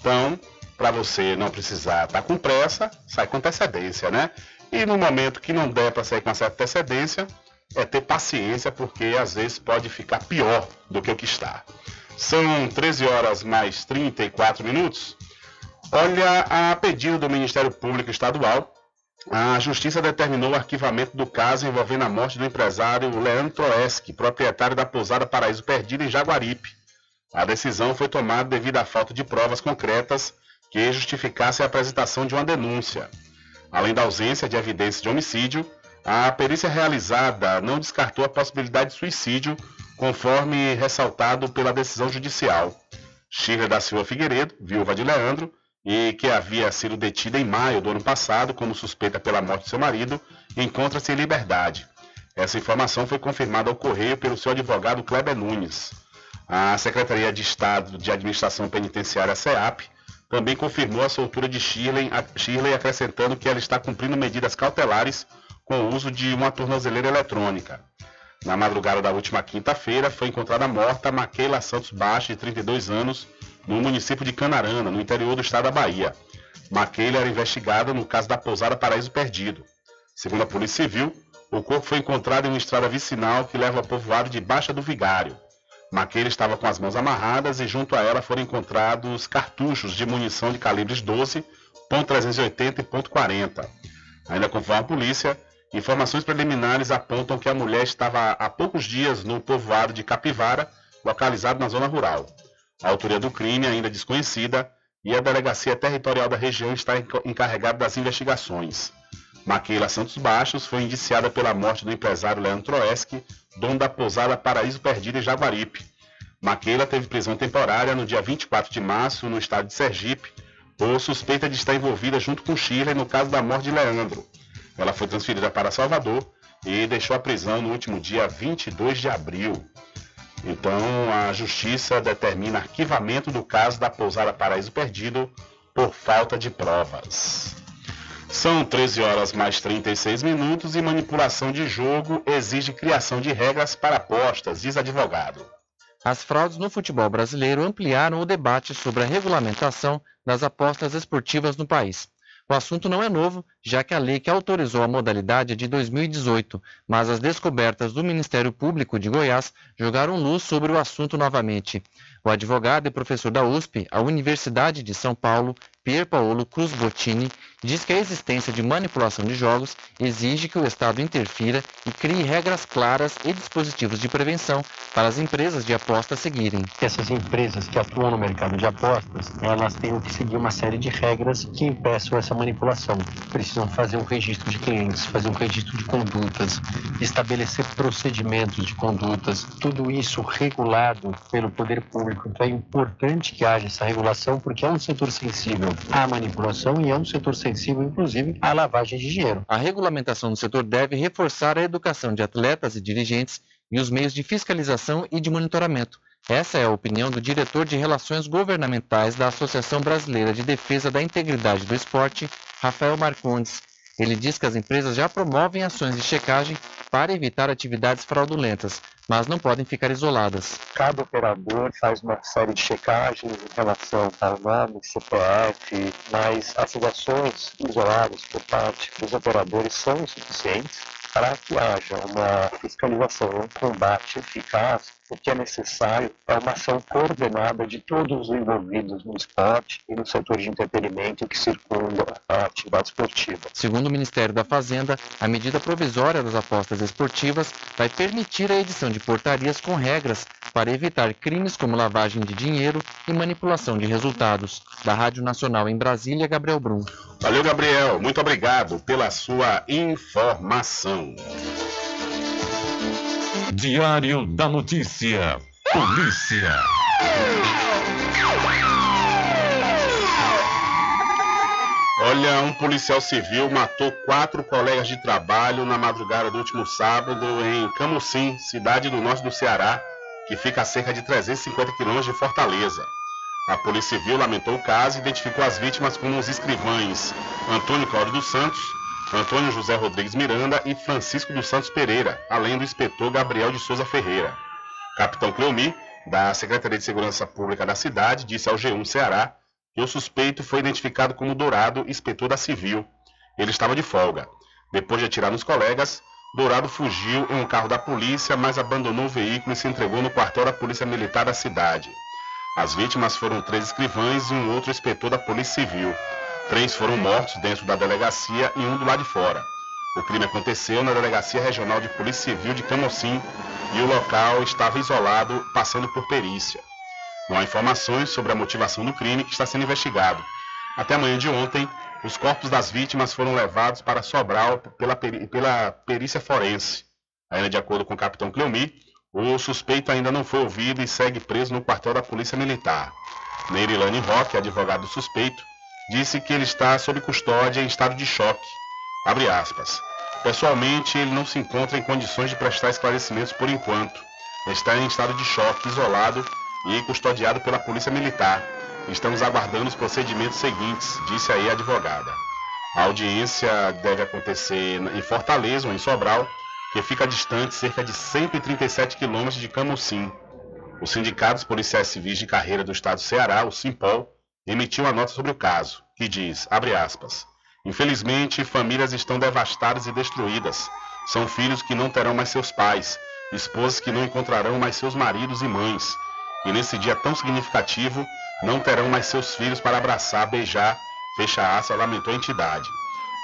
Então, para você não precisar estar tá com pressa, sai com antecedência, né? E no momento que não der para sair com certa antecedência, é ter paciência, porque às vezes pode ficar pior do que o que está. São 13 horas mais 34 minutos. Olha, a pedido do Ministério Público Estadual, a Justiça determinou o arquivamento do caso envolvendo a morte do empresário Leandro Troeski, proprietário da pousada Paraíso Perdido em Jaguaripe. A decisão foi tomada devido à falta de provas concretas que justificassem a apresentação de uma denúncia. Além da ausência de evidências de homicídio, a perícia realizada não descartou a possibilidade de suicídio, conforme ressaltado pela decisão judicial. Shirley da Silva Figueiredo, viúva de Leandro, e que havia sido detida em maio do ano passado como suspeita pela morte de seu marido, encontra-se em liberdade. Essa informação foi confirmada ao correio pelo seu advogado Kleber Nunes. A Secretaria de Estado de Administração Penitenciária, SEAP, também confirmou a soltura de Shirley, Shirley acrescentando que ela está cumprindo medidas cautelares com o uso de uma tornozeleira eletrônica. Na madrugada da última quinta-feira, foi encontrada morta Maquela Santos Baixo, de 32 anos, no município de Canarana, no interior do estado da Bahia. Maquele era investigada no caso da pousada Paraíso Perdido. Segundo a Polícia Civil, o corpo foi encontrado em uma estrada vicinal que leva ao povoado de Baixa do Vigário. Maquele estava com as mãos amarradas e junto a ela foram encontrados cartuchos de munição de calibres 12, .380 e .40. Ainda conforme a polícia, informações preliminares apontam que a mulher estava há poucos dias no povoado de Capivara, localizado na zona rural. A autoria do crime ainda desconhecida e a Delegacia Territorial da região está encarregada das investigações. Maquila Santos Baixos foi indiciada pela morte do empresário Leandro Troeski, dono da pousada Paraíso Perdido em Jaguaripe. Maquila teve prisão temporária no dia 24 de março no estado de Sergipe, por suspeita de estar envolvida junto com Shirley no caso da morte de Leandro. Ela foi transferida para Salvador e deixou a prisão no último dia 22 de abril. Então, a justiça determina arquivamento do caso da pousada Paraíso Perdido por falta de provas. São 13 horas mais 36 minutos e manipulação de jogo exige criação de regras para apostas, diz advogado. As fraudes no futebol brasileiro ampliaram o debate sobre a regulamentação das apostas esportivas no país. O assunto não é novo, já que a lei que autorizou a modalidade é de 2018, mas as descobertas do Ministério Público de Goiás jogaram luz sobre o assunto novamente. O advogado e professor da USP, a Universidade de São Paulo, Pier Paolo Cruz Bottini, diz que a existência de manipulação de jogos exige que o Estado interfira e crie regras claras e dispositivos de prevenção para as empresas de apostas seguirem. Essas empresas que atuam no mercado de apostas, elas têm que seguir uma série de regras que impeçam essa manipulação. Precisam fazer um registro de clientes, fazer um registro de condutas, estabelecer procedimentos de condutas, tudo isso regulado pelo poder público. Então é importante que haja essa regulação porque é um setor sensível à manipulação e é um setor sensível, inclusive, à lavagem de dinheiro. A regulamentação do setor deve reforçar a educação de atletas e dirigentes e os meios de fiscalização e de monitoramento. Essa é a opinião do diretor de Relações Governamentais da Associação Brasileira de Defesa da Integridade do Esporte, Rafael Marcondes. Ele diz que as empresas já promovem ações de checagem para evitar atividades fraudulentas, mas não podem ficar isoladas. Cada operador faz uma série de checagens em relação ao nome, CPF, mas as ações isoladas por parte dos operadores são insuficientes para que haja uma fiscalização, um combate eficaz o que é necessário é uma ação coordenada de todos os envolvidos no esporte e no setor de entretenimento que circunda a atividade esportiva. Segundo o Ministério da Fazenda, a medida provisória das apostas esportivas vai permitir a edição de portarias com regras para evitar crimes como lavagem de dinheiro e manipulação de resultados. Da Rádio Nacional em Brasília, Gabriel Brum. Valeu, Gabriel. Muito obrigado pela sua informação. Diário da Notícia. Polícia. Olha, um policial civil matou quatro colegas de trabalho na madrugada do último sábado em Camusim, cidade do norte do Ceará, que fica a cerca de 350 quilômetros de Fortaleza. A Polícia Civil lamentou o caso e identificou as vítimas como os escrivães Antônio Cláudio dos Santos, Antônio José Rodrigues Miranda e Francisco dos Santos Pereira, além do inspetor Gabriel de Souza Ferreira. Capitão Cleomi, da Secretaria de Segurança Pública da cidade, disse ao G1 Ceará que o suspeito foi identificado como Dourado, inspetor da Civil. Ele estava de folga. Depois de atirar nos colegas, Dourado fugiu em um carro da polícia, mas abandonou o veículo e se entregou no quartel da Polícia Militar da cidade. As vítimas foram três escrivães e um outro inspetor da Polícia Civil. Três foram mortos dentro da delegacia e um do lado de fora. O crime aconteceu na Delegacia Regional de Polícia Civil de Camocim e o local estava isolado, passando por perícia. Não há informações sobre a motivação do crime que está sendo investigado. Até amanhã de ontem, os corpos das vítimas foram levados para Sobral pela, peri pela perícia forense. Ainda de acordo com o capitão Cleomi, o suspeito ainda não foi ouvido e segue preso no quartel da Polícia Militar. Neirilane Roque, advogado do suspeito, disse que ele está sob custódia em estado de choque. Abre aspas. Pessoalmente, ele não se encontra em condições de prestar esclarecimentos por enquanto. Está em estado de choque, isolado e custodiado pela Polícia Militar. Estamos aguardando os procedimentos seguintes, disse aí a advogada. A audiência deve acontecer em Fortaleza ou em Sobral, que fica distante cerca de 137 quilômetros de Camusim. O Sindicato dos Policiais Civis de Carreira do Estado do Ceará, o Simpol, emitiu uma nota sobre o caso, que diz, aspas, Infelizmente, famílias estão devastadas e destruídas. São filhos que não terão mais seus pais, esposas que não encontrarão mais seus maridos e mães, e nesse dia tão significativo não terão mais seus filhos para abraçar, beijar, fecha aspas, lamentou a entidade.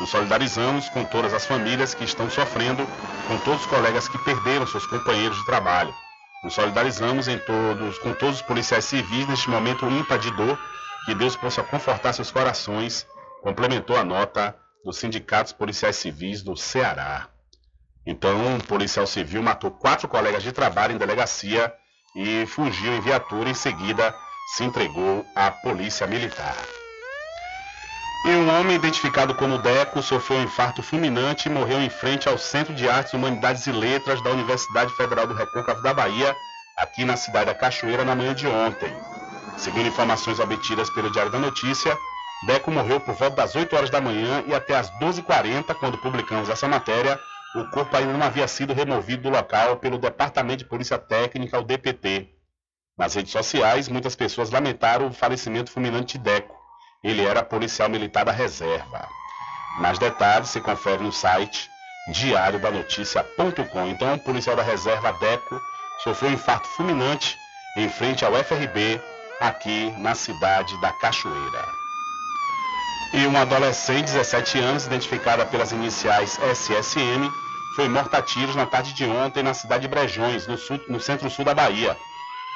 Nos solidarizamos com todas as famílias que estão sofrendo, com todos os colegas que perderam seus companheiros de trabalho. Nos solidarizamos em todos, com todos os policiais civis neste momento ímpar de dor, que Deus possa confortar seus corações, complementou a nota dos sindicatos policiais civis do Ceará. Então, um policial civil matou quatro colegas de trabalho em delegacia e fugiu em viatura. Em seguida, se entregou à polícia militar. E um homem identificado como Deco sofreu um infarto fulminante e morreu em frente ao Centro de Artes, Humanidades e Letras da Universidade Federal do Recôncavo da Bahia, aqui na cidade da Cachoeira, na manhã de ontem. Segundo informações obtidas pelo Diário da Notícia, Deco morreu por volta das 8 horas da manhã e até as 12h40, quando publicamos essa matéria, o corpo ainda não havia sido removido do local pelo Departamento de Polícia Técnica, o DPT. Nas redes sociais, muitas pessoas lamentaram o falecimento fulminante de Deco. Ele era policial militar da reserva. Mais detalhes se confere no site diariodanoticia.com. Então, o policial da reserva Deco sofreu um infarto fulminante em frente ao FRB, aqui na cidade da Cachoeira. E uma adolescente de 17 anos, identificada pelas iniciais SSM, foi morta a tiros na tarde de ontem na cidade de Brejões, no, no centro-sul da Bahia.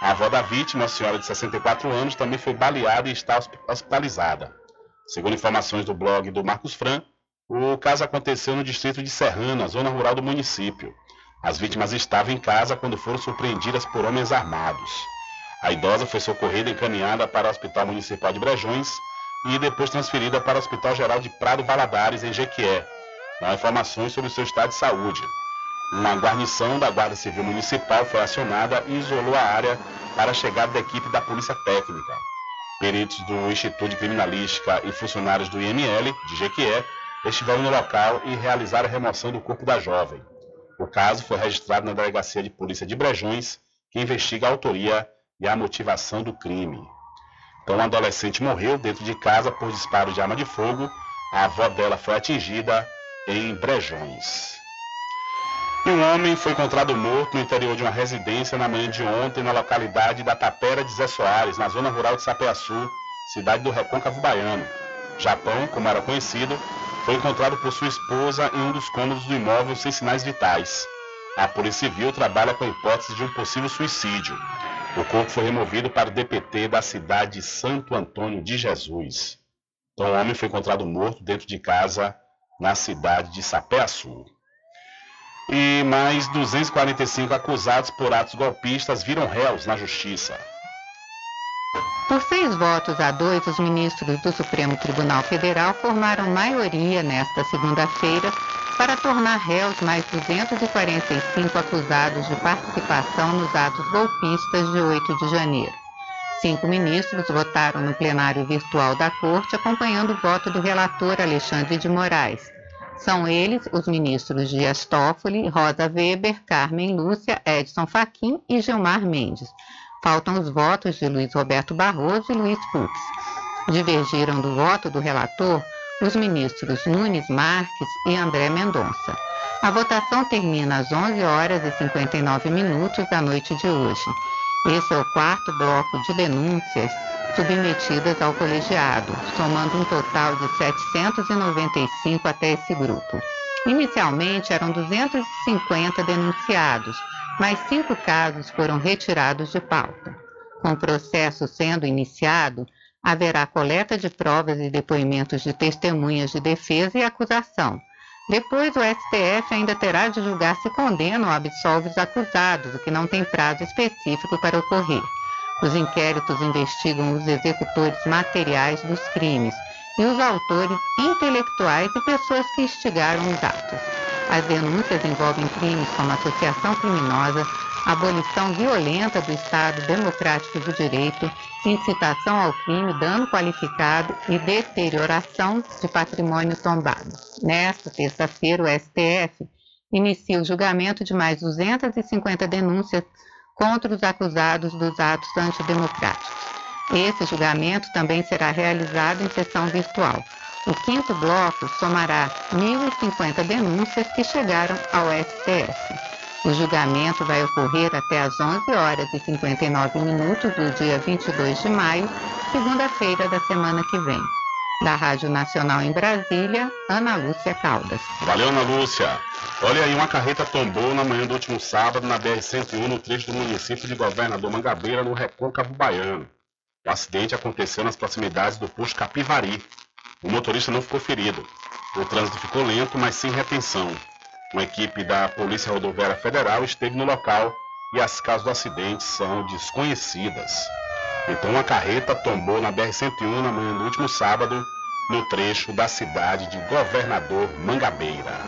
A avó da vítima, a senhora de 64 anos, também foi baleada e está hospitalizada. Segundo informações do blog do Marcos Fran, o caso aconteceu no distrito de Serrana, zona rural do município. As vítimas estavam em casa quando foram surpreendidas por homens armados. A idosa foi socorrida e encaminhada para o Hospital Municipal de Brejões, e depois transferida para o Hospital Geral de Prado Valadares, em Jequié. Não informações sobre o seu estado de saúde. Uma guarnição da Guarda Civil Municipal foi acionada e isolou a área para a chegada da equipe da Polícia Técnica. Peritos do Instituto de Criminalística e funcionários do IML, de Jequié, estiveram no local e realizaram a remoção do corpo da jovem. O caso foi registrado na Delegacia de Polícia de Brejões, que investiga a autoria e a motivação do crime. Então, a adolescente morreu dentro de casa por disparo de arma de fogo. A avó dela foi atingida em Brejões. E um homem foi encontrado morto no interior de uma residência na manhã de ontem na localidade da Tapera de Zé Soares, na zona rural de Sapeaçu, cidade do Recôncavo Baiano. Japão, como era conhecido, foi encontrado por sua esposa em um dos cômodos do imóvel sem sinais vitais. A Polícia Civil trabalha com a hipótese de um possível suicídio. O corpo foi removido para o DPT da cidade de Santo Antônio de Jesus. Então, o homem foi encontrado morto dentro de casa na cidade de Sapé-Açu. E mais 245 acusados por atos golpistas viram réus na justiça. Por seis votos a dois, os ministros do Supremo Tribunal Federal formaram maioria nesta segunda-feira para tornar réus mais 245 acusados de participação nos atos golpistas de 8 de janeiro. Cinco ministros votaram no plenário virtual da Corte, acompanhando o voto do relator Alexandre de Moraes. São eles os ministros Dias Toffoli, Rosa Weber, Carmen Lúcia, Edson Fachin e Gilmar Mendes. Faltam os votos de Luiz Roberto Barroso e Luiz Fux. Divergiram do voto do relator os ministros Nunes Marques e André Mendonça. A votação termina às 11 horas e 59 minutos da noite de hoje. Esse é o quarto bloco de denúncias submetidas ao colegiado, somando um total de 795 até esse grupo. Inicialmente eram 250 denunciados, mas cinco casos foram retirados de pauta. Com o processo sendo iniciado, haverá coleta de provas e depoimentos de testemunhas de defesa e acusação. Depois, o STF ainda terá de julgar se condena ou absolve os acusados, o que não tem prazo específico para ocorrer. Os inquéritos investigam os executores materiais dos crimes e os autores intelectuais e pessoas que instigaram os atos. As denúncias envolvem crimes como associação criminosa, abolição violenta do Estado Democrático do Direito, incitação ao crime, dano qualificado e deterioração de patrimônio tombado. Nesta terça-feira, o STF inicia o julgamento de mais 250 denúncias contra os acusados dos atos antidemocráticos. Esse julgamento também será realizado em sessão virtual. O quinto bloco somará 1.050 denúncias que chegaram ao STF. O julgamento vai ocorrer até às 11 horas e 59 minutos do dia 22 de maio, segunda-feira da semana que vem. Da Rádio Nacional em Brasília, Ana Lúcia Caldas. Valeu, Ana Lúcia. Olha aí, uma carreta tombou na manhã do último sábado na BR-101, no trecho do município de Governador Mangabeira, no Recôncavo Baiano. O acidente aconteceu nas proximidades do posto Capivari. O motorista não ficou ferido. O trânsito ficou lento, mas sem retenção. Uma equipe da Polícia Rodoviária Federal esteve no local e as causas do acidente são desconhecidas. Então, uma carreta tombou na BR-101 na manhã do último sábado, no trecho da cidade de Governador Mangabeira.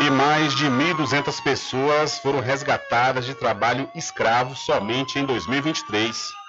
E mais de 1.200 pessoas foram resgatadas de trabalho escravo somente em 2023.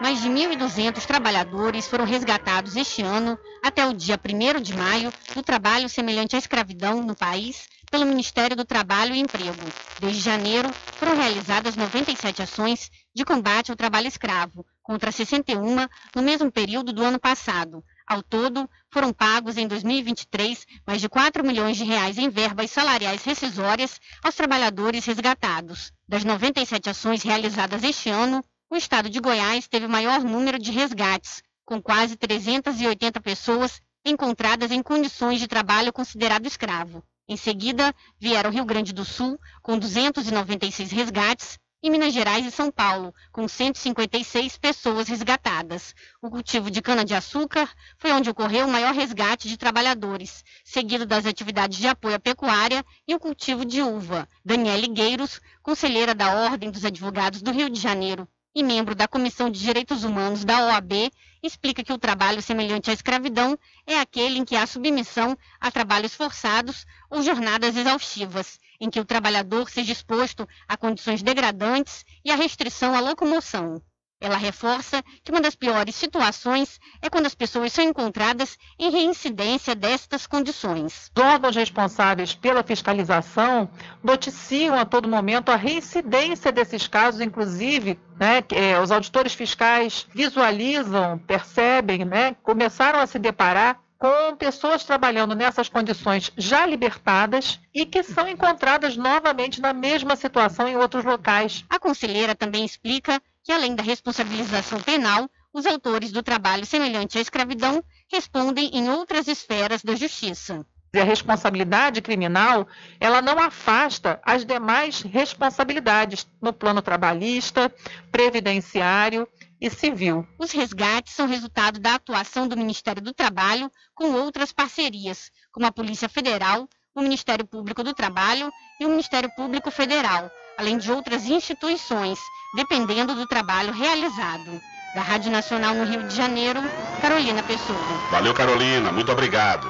Mais de 1.200 trabalhadores foram resgatados este ano, até o dia 1 de maio, do trabalho semelhante à escravidão no país pelo Ministério do Trabalho e Emprego. Desde janeiro, foram realizadas 97 ações de combate ao trabalho escravo, contra 61 no mesmo período do ano passado. Ao todo, foram pagos em 2023 mais de 4 milhões de reais em verbas salariais rescisórias aos trabalhadores resgatados. Das 97 ações realizadas este ano, o estado de Goiás teve o maior número de resgates, com quase 380 pessoas encontradas em condições de trabalho considerado escravo. Em seguida, vieram Rio Grande do Sul, com 296 resgates, e Minas Gerais e São Paulo, com 156 pessoas resgatadas. O cultivo de cana-de-açúcar foi onde ocorreu o maior resgate de trabalhadores, seguido das atividades de apoio à pecuária e o cultivo de uva. Daniele Gueiros, conselheira da Ordem dos Advogados do Rio de Janeiro, e membro da Comissão de Direitos Humanos da OAB, explica que o trabalho semelhante à escravidão é aquele em que há submissão a trabalhos forçados ou jornadas exaustivas, em que o trabalhador seja exposto a condições degradantes e a restrição à locomoção. Ela reforça que uma das piores situações é quando as pessoas são encontradas em reincidência destas condições. Os órgãos responsáveis pela fiscalização noticiam a todo momento a reincidência desses casos, inclusive né, é, os auditores fiscais visualizam, percebem, né, começaram a se deparar com pessoas trabalhando nessas condições já libertadas e que são encontradas novamente na mesma situação em outros locais. A conselheira também explica que, além da responsabilização penal, os autores do trabalho semelhante à escravidão respondem em outras esferas da justiça. E a responsabilidade criminal, ela não afasta as demais responsabilidades no plano trabalhista, previdenciário e civil. Os resgates são resultado da atuação do Ministério do Trabalho com outras parcerias, como a Polícia Federal, o Ministério Público do Trabalho e o Ministério Público Federal, além de outras instituições, dependendo do trabalho realizado. Da Rádio Nacional no Rio de Janeiro, Carolina Pessoa. Valeu, Carolina. Muito obrigado.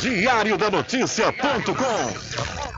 Diário da Notícia.com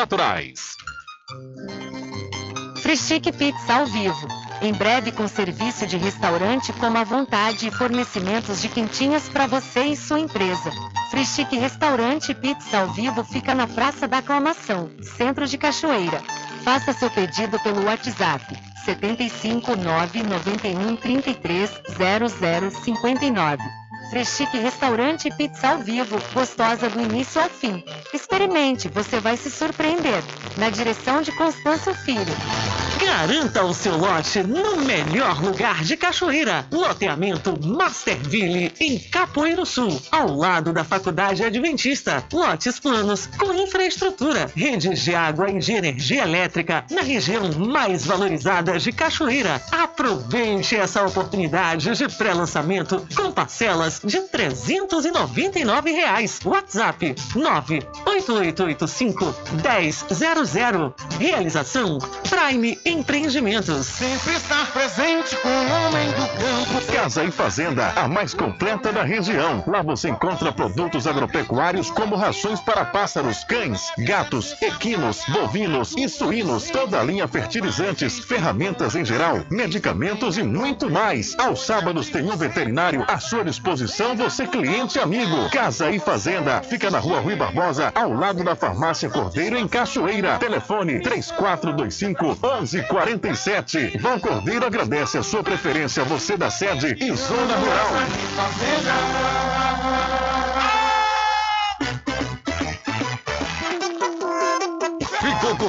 naturais. Frischique Pizza ao vivo. Em breve com serviço de restaurante como à vontade e fornecimentos de quentinhas para você e sua empresa. Frischique Restaurante Pizza ao vivo fica na Praça da Aclamação, Centro de Cachoeira. Faça seu pedido pelo WhatsApp 75 991 33 0059. Freschique Restaurante e Pizza ao Vivo, gostosa do início ao fim. Experimente, você vai se surpreender. Na direção de Constâncio Filho. Garanta o seu lote no melhor lugar de Cachoeira. Loteamento Masterville, em Capoeiro Sul, ao lado da Faculdade Adventista. Lotes planos com infraestrutura, redes de água e de energia elétrica na região mais valorizada de Cachoeira. Aproveite essa oportunidade de pré-lançamento com parcelas de 399 reais. WhatsApp 98885 1000. Realização Prime Empreendimentos. Sempre estar presente com o homem do campo. Casa e Fazenda, a mais completa da região. Lá você encontra produtos agropecuários como rações para pássaros, cães, gatos, equinos, bovinos e suínos, toda a linha fertilizantes, ferramentas em geral, medicamentos e muito mais. Aos sábados tem um veterinário à sua disposição, você cliente amigo. Casa e Fazenda, fica na rua Rui Barbosa, ao lado da Farmácia Cordeiro, em Cachoeira. Telefone 3425 1147. Vão Cordeiro agradece a sua preferência, você da sede e Zona Rural.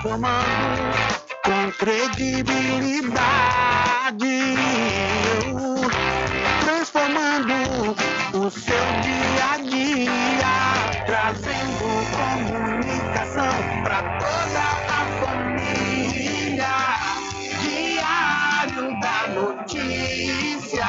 Informando com credibilidade, transformando o seu dia a dia, trazendo comunicação para toda a família. Diário da Notícia.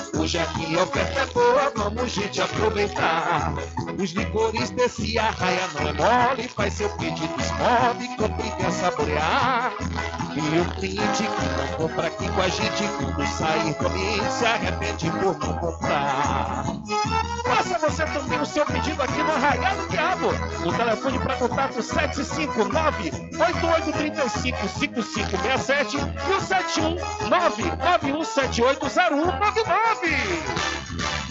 hoje aqui a oferta é boa, vamos gente aproveitar. Os licores desse arraia não é mole, faz seu pedido, esmove, quer saborear. E o cliente que não compra aqui com a gente, quando sair ambiente, se arrepende por não comprar. Faça você também o seu pedido aqui no Arraial do Diabo. O telefone para contato 759-8835-5567 e o 719-91780199.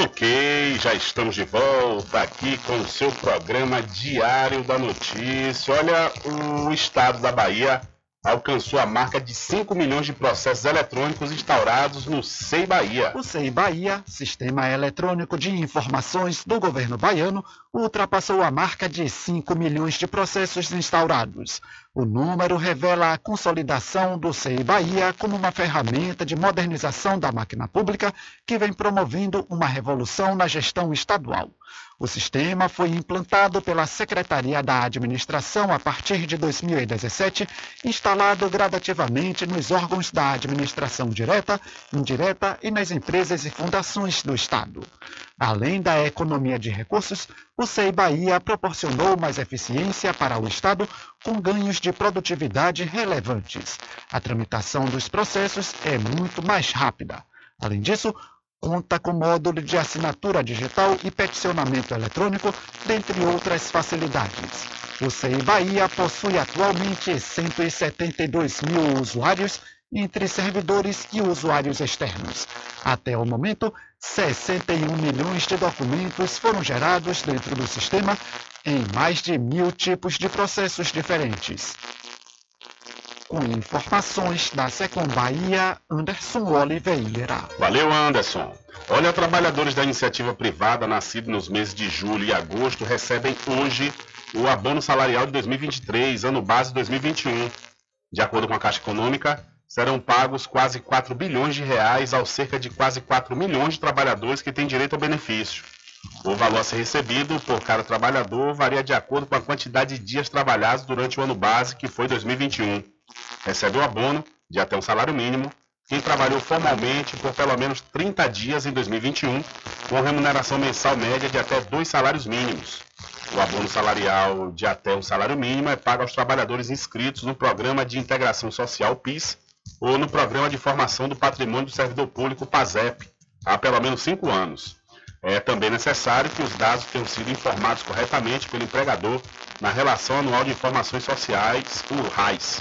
Ok, já estamos de volta aqui com o seu programa Diário da Notícia. Olha, o estado da Bahia alcançou a marca de 5 milhões de processos eletrônicos instaurados no SEI Bahia. O SEI Bahia, Sistema Eletrônico de Informações do Governo Baiano, ultrapassou a marca de 5 milhões de processos instaurados. O número revela a consolidação do SEI Bahia como uma ferramenta de modernização da máquina pública que vem promovendo uma revolução na gestão estadual. O sistema foi implantado pela Secretaria da Administração a partir de 2017, instalado gradativamente nos órgãos da administração direta, indireta e nas empresas e fundações do Estado. Além da economia de recursos, o SEI Bahia proporcionou mais eficiência para o Estado com ganhos de produtividade relevantes. A tramitação dos processos é muito mais rápida. Além disso, conta com módulo de assinatura digital e peticionamento eletrônico, dentre outras facilidades. O SEI Bahia possui atualmente 172 mil usuários entre servidores e usuários externos. Até o momento, 61 milhões de documentos foram gerados dentro do sistema em mais de mil tipos de processos diferentes. Com informações da Secom Bahia, Anderson Oliveira. Valeu, Anderson. Olha, trabalhadores da iniciativa privada nascidos nos meses de julho e agosto recebem hoje o abono salarial de 2023, ano base 2021. De acordo com a Caixa Econômica, serão pagos quase 4 bilhões de reais aos cerca de quase 4 milhões de trabalhadores que têm direito ao benefício. O valor a ser recebido por cada trabalhador varia de acordo com a quantidade de dias trabalhados durante o ano base, que foi 2021. Recebe o abono de até um salário mínimo quem trabalhou formalmente por pelo menos 30 dias em 2021, com remuneração mensal média de até dois salários mínimos. O abono salarial de até um salário mínimo é pago aos trabalhadores inscritos no Programa de Integração Social PIS ou no Programa de Formação do Patrimônio do Servidor Público PASEP há pelo menos cinco anos. É também necessário que os dados tenham sido informados corretamente pelo empregador na Relação Anual de Informações Sociais, o RAIS.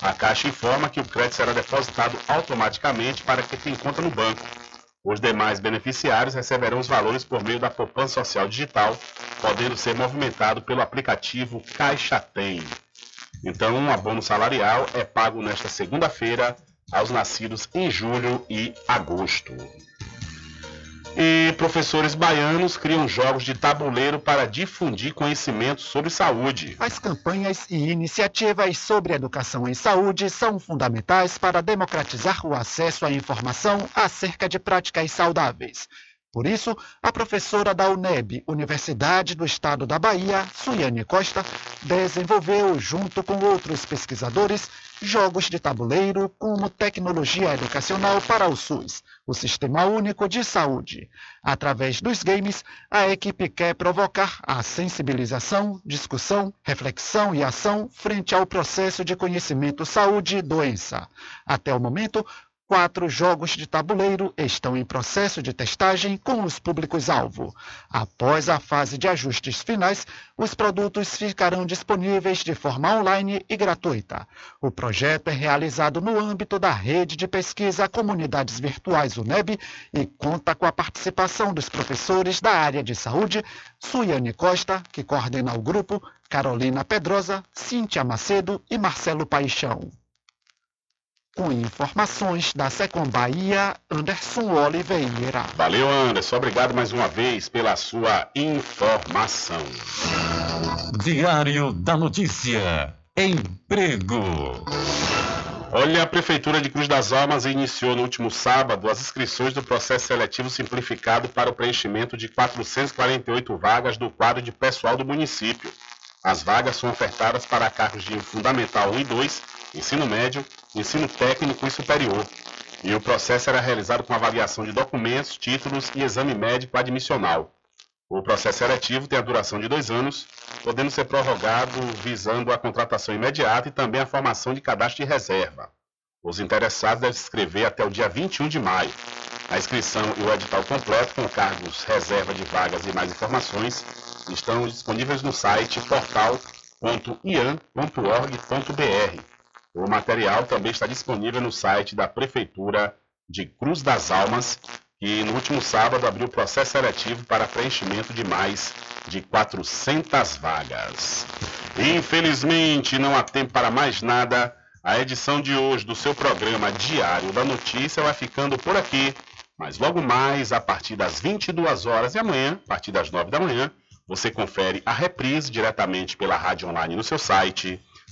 A Caixa informa que o crédito será depositado automaticamente para quem tem conta no banco. Os demais beneficiários receberão os valores por meio da poupança social digital, podendo ser movimentado pelo aplicativo Caixa Tem. Então, um abono salarial é pago nesta segunda-feira aos nascidos em julho e agosto. E professores baianos criam jogos de tabuleiro para difundir conhecimentos sobre saúde. As campanhas e iniciativas sobre educação em saúde são fundamentais para democratizar o acesso à informação acerca de práticas saudáveis. Por isso, a professora da UNEB, Universidade do Estado da Bahia, Suiane Costa, desenvolveu, junto com outros pesquisadores, jogos de tabuleiro como tecnologia educacional para o SUS, o Sistema Único de Saúde. Através dos games, a equipe quer provocar a sensibilização, discussão, reflexão e ação frente ao processo de conhecimento saúde e doença. Até o momento, Quatro jogos de tabuleiro estão em processo de testagem com os públicos-alvo. Após a fase de ajustes finais, os produtos ficarão disponíveis de forma online e gratuita. O projeto é realizado no âmbito da rede de pesquisa Comunidades Virtuais UNEB e conta com a participação dos professores da área de saúde, Suiane Costa, que coordena o grupo, Carolina Pedrosa, Cíntia Macedo e Marcelo Paixão. Com informações da Secom Bahia, Anderson Oliveira. Valeu, Anderson. Obrigado mais uma vez pela sua informação. Diário da Notícia. Emprego. Olha, a Prefeitura de Cruz das Almas iniciou no último sábado as inscrições do processo seletivo simplificado para o preenchimento de 448 vagas do quadro de pessoal do município. As vagas são ofertadas para cargos de Fundamental 1 e 2, Ensino Médio, Ensino Técnico e Superior. E o processo era realizado com avaliação de documentos, títulos e exame médico admissional. O processo seletivo tem a duração de dois anos, podendo ser prorrogado visando a contratação imediata e também a formação de cadastro de reserva. Os interessados devem se inscrever até o dia 21 de maio. A inscrição e o edital completo com cargos, reserva de vagas e mais informações estão disponíveis no site portal.ian.org.br. O material também está disponível no site da Prefeitura de Cruz das Almas, que no último sábado abriu processo seletivo para preenchimento de mais de 400 vagas. Infelizmente, não há tempo para mais nada. A edição de hoje do seu programa Diário da Notícia vai ficando por aqui. Mas logo mais, a partir das 22 horas e amanhã, a partir das 9 da manhã, você confere a reprise diretamente pela rádio online no seu site